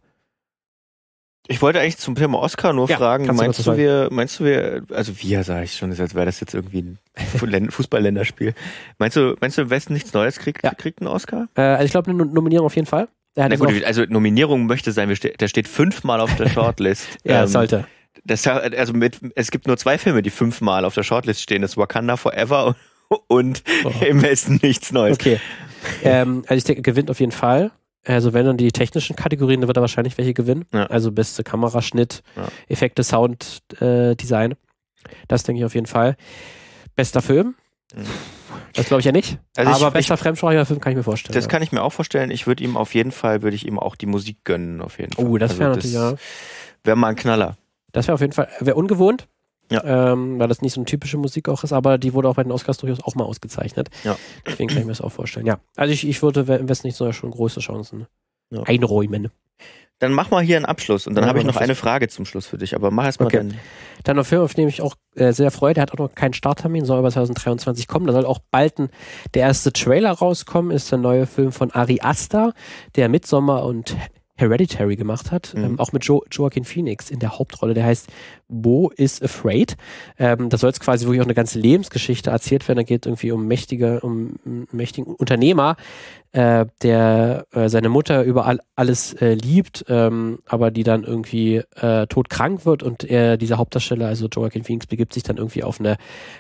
Ich wollte eigentlich zum Thema Oscar nur ja, fragen, meinst du, wir, meinst du, wir, also wir sage ich schon, als wäre das jetzt irgendwie ein Fußballländerspiel. Meinst du, meinst du, Westen nichts Neues kriegt, ja. kriegt einen Oscar? Äh, also ich glaube, eine Nominierung auf jeden Fall. Na gut, also Nominierung möchte sein, der steht fünfmal auf der Shortlist. ja, ähm, sollte. Das, also mit, es gibt nur zwei Filme, die fünfmal auf der Shortlist stehen. Das ist Wakanda Forever und oh. im Westen nichts Neues. Okay. Ähm, also ich denke, gewinnt auf jeden Fall. Also wenn dann die technischen Kategorien, dann wird er wahrscheinlich welche gewinnen. Ja. Also beste Kameraschnitt, ja. Effekte, Sound, äh, Design. Das denke ich auf jeden Fall. Bester Film. Mhm. Das glaube ich ja nicht. Also aber ich, bester fremdsprachiger Film kann ich mir vorstellen. Das ja. kann ich mir auch vorstellen. Ich würde ihm auf jeden Fall, würde ich ihm auch die Musik gönnen, auf jeden Fall. Oh, das wäre also natürlich, ja. Wäre mal ein Knaller. Das wäre auf jeden Fall, wäre ungewohnt. Ja. Ähm, weil das nicht so eine typische Musik auch ist, aber die wurde auch bei den Oscars durchaus auch mal ausgezeichnet. Ja. Deswegen kann ich mir das auch vorstellen. Ja. Also ich, ich würde im Westen nicht so schon große Chancen ja. einräumen. Dann mach mal hier einen Abschluss und dann ja, habe ich noch eine Frage zum Schluss für dich, aber mach erst mal okay. dann. Dann noch Film, auf den ich auch äh, sehr freue, der hat auch noch keinen Starttermin, soll aber 2023 kommen. Da soll auch bald ein, der erste Trailer rauskommen, ist der neue Film von Ari Aster, der Midsommar und Hereditary gemacht hat, mhm. ähm, auch mit jo Joaquin Phoenix in der Hauptrolle. Der heißt Bo is Afraid. Ähm, da soll es quasi wirklich auch eine ganze Lebensgeschichte erzählt werden. Da geht irgendwie um mächtige, um mächtigen Unternehmer, äh, der äh, seine Mutter über all, alles äh, liebt, ähm, aber die dann irgendwie äh, todkrank wird und er, dieser Hauptdarsteller, also Joaquin Phoenix, begibt sich dann irgendwie auf eine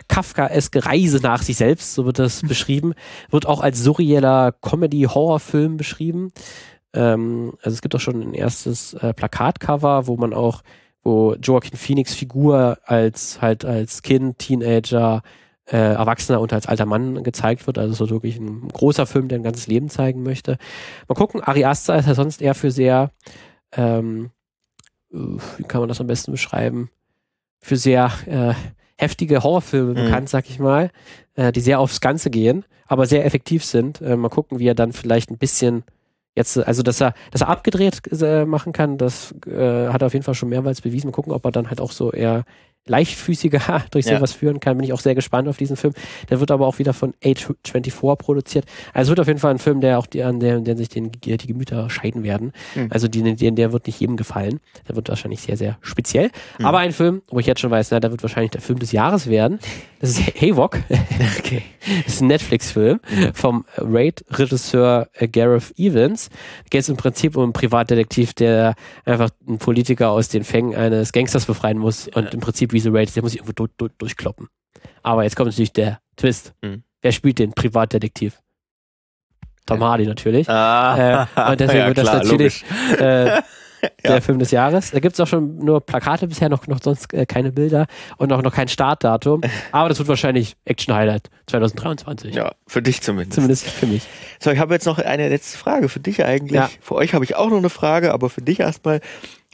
Kafkaeske Reise nach sich selbst, so wird das beschrieben. Wird auch als surreeller Comedy-Horrorfilm beschrieben. Ähm, also es gibt auch schon ein erstes äh, Plakatcover, wo man auch, wo Joaquin Phoenix Figur als halt als Kind, Teenager, äh, Erwachsener und als alter Mann gezeigt wird. Also so wirklich ein großer Film, der ein ganzes Leben zeigen möchte. Mal gucken, Ari Aster ist ja sonst eher für sehr, ähm, wie kann man das am besten beschreiben, für sehr äh, heftige Horrorfilme mhm. bekannt, sag ich mal, äh, die sehr aufs Ganze gehen, aber sehr effektiv sind. Äh, mal gucken, wie er dann vielleicht ein bisschen jetzt, also dass er, dass er abgedreht äh, machen kann, das äh, hat er auf jeden Fall schon mehrmals bewiesen. Mal gucken, ob er dann halt auch so eher leichtfüßiger durch sowas ja. führen kann. Bin ich auch sehr gespannt auf diesen Film. Der wird aber auch wieder von A24 produziert. Also es wird auf jeden Fall ein Film, der auch die, an der, der sich den, die Gemüter scheiden werden. Mhm. Also die, die, der wird nicht jedem gefallen. Der wird wahrscheinlich sehr, sehr speziell. Mhm. Aber ein Film, wo ich jetzt schon weiß, na, der wird wahrscheinlich der Film des Jahres werden. Das ist Haywok. Okay. Das ist ein Netflix-Film mhm. vom Raid-Regisseur äh, Gareth Evans. Da geht es im Prinzip um einen Privatdetektiv, der einfach einen Politiker aus den Fängen eines Gangsters befreien muss und im Prinzip The Raid, der muss sich irgendwo durch, durch, durchkloppen. Aber jetzt kommt natürlich der Twist. Mhm. Wer spielt den Privatdetektiv? Tom Hardy natürlich. Ah, äh, und deswegen ja, wird das klar, natürlich äh, der ja. Film des Jahres. Da gibt es auch schon nur Plakate bisher, noch, noch sonst äh, keine Bilder und auch noch kein Startdatum. Aber das wird wahrscheinlich Action Highlight 2023. Ja, für dich zumindest. Zumindest für mich. So, ich habe jetzt noch eine letzte Frage für dich eigentlich. Ja. Für euch habe ich auch noch eine Frage, aber für dich erstmal.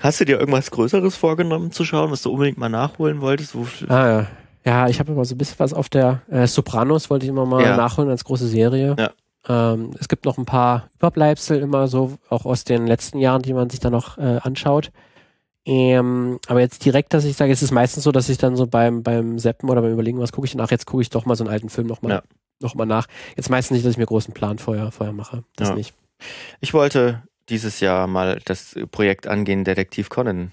Hast du dir irgendwas Größeres vorgenommen zu schauen, was du unbedingt mal nachholen wolltest? ah, ja. Ja, ich habe immer so ein bisschen was auf der äh, Sopranos, wollte ich immer mal ja. nachholen als große Serie. Ja. Ähm, es gibt noch ein paar Überbleibsel immer so, auch aus den letzten Jahren, die man sich da noch äh, anschaut. Ähm, aber jetzt direkt, dass ich sage, es ist meistens so, dass ich dann so beim, beim Seppen oder beim Überlegen, was gucke ich nach, jetzt gucke ich doch mal so einen alten Film nochmal ja. noch mal nach. Jetzt meistens nicht, dass ich mir großen Plan vorher, vorher mache. Das ja. nicht. Ich wollte dieses Jahr mal das Projekt angehen, Detektiv Conan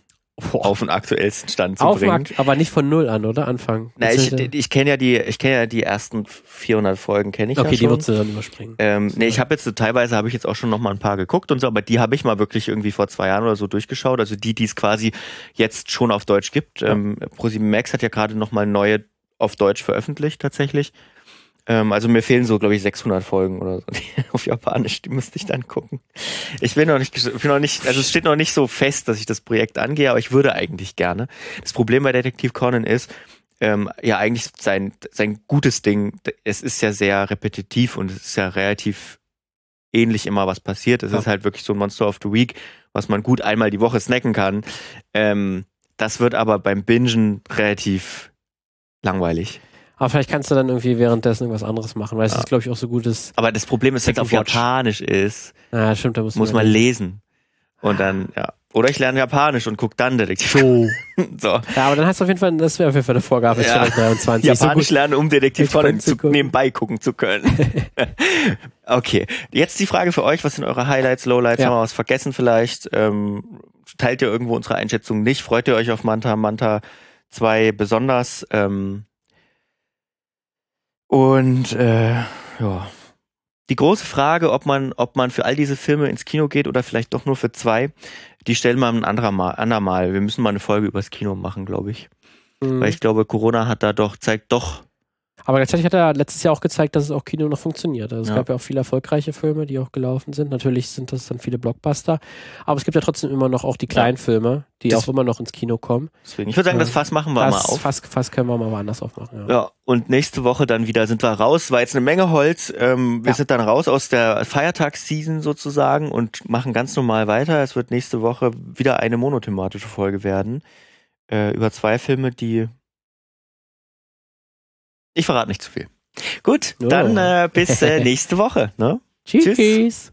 auf den aktuellsten Stand zu auf bringen. aber nicht von null an, oder? Anfangen. Na, ich, ich kenne ja die, ich kenne ja die ersten 400 Folgen, kenne ich okay, ja schon. Okay, die würdest du dann überspringen. Ähm, nee, ich habe jetzt teilweise habe ich jetzt auch schon noch mal ein paar geguckt und so, aber die habe ich mal wirklich irgendwie vor zwei Jahren oder so durchgeschaut. Also die, die es quasi jetzt schon auf Deutsch gibt. Ja. Ähm, ProSieben Max hat ja gerade noch mal neue auf Deutsch veröffentlicht tatsächlich. Ähm, also mir fehlen so, glaube ich, 600 Folgen oder so auf Japanisch. Die müsste ich dann gucken. Ich bin noch nicht, bin noch nicht, also es steht noch nicht so fest, dass ich das Projekt angehe, aber ich würde eigentlich gerne. Das Problem bei Detektiv Conan ist, ähm, ja eigentlich sein, sein gutes Ding, es ist ja sehr repetitiv und es ist ja relativ ähnlich immer, was passiert. Es ja. ist halt wirklich so ein Monster of the Week, was man gut einmal die Woche snacken kann. Ähm, das wird aber beim Bingen relativ langweilig. Aber vielleicht kannst du dann irgendwie währenddessen irgendwas anderes machen, weil es ja. ist, glaube ich, auch so gutes. Aber das Problem ist, wenn es auf Japanisch ist, ja, stimmt, da muss, muss man lesen. Und dann, ja. Oder ich lerne Japanisch und guck dann Detektiv. So. so. Ja, aber dann hast du auf jeden Fall, das wäre auf jeden Fall eine Vorgabe ja. 2023. Japanisch so lernen, um Detektiv Conan zu, nebenbei gucken zu können. okay. Jetzt die Frage für euch, was sind eure Highlights, Lowlights? Ja. Haben wir was vergessen vielleicht? Ähm, teilt ihr irgendwo unsere Einschätzung nicht? Freut ihr euch auf Manta? Manta 2 besonders? Ähm, und äh, ja. Die große Frage, ob man, ob man für all diese Filme ins Kino geht oder vielleicht doch nur für zwei, die stellen wir ein anderer Mal, andermal. Wir müssen mal eine Folge übers Kino machen, glaube ich. Mhm. Weil ich glaube, Corona hat da doch, zeigt doch aber gleichzeitig hat er letztes Jahr auch gezeigt, dass es auch Kino noch funktioniert. Also es ja. gab ja auch viele erfolgreiche Filme, die auch gelaufen sind. Natürlich sind das dann viele Blockbuster. Aber es gibt ja trotzdem immer noch auch die kleinen ja. Filme, die das auch immer noch ins Kino kommen. Deswegen, ich würde sagen, das Fass machen wir Fass, mal auf. Fass, Fass können wir mal woanders aufmachen. Ja. ja, und nächste Woche dann wieder sind wir raus. War jetzt eine Menge Holz. Ähm, wir sind dann raus aus der Feiertagsseason sozusagen und machen ganz normal weiter. Es wird nächste Woche wieder eine monothematische Folge werden. Äh, über zwei Filme, die ich verrate nicht zu viel. Gut, oh. dann äh, bis äh, nächste Woche. Ne? Tschüss. Tschüss.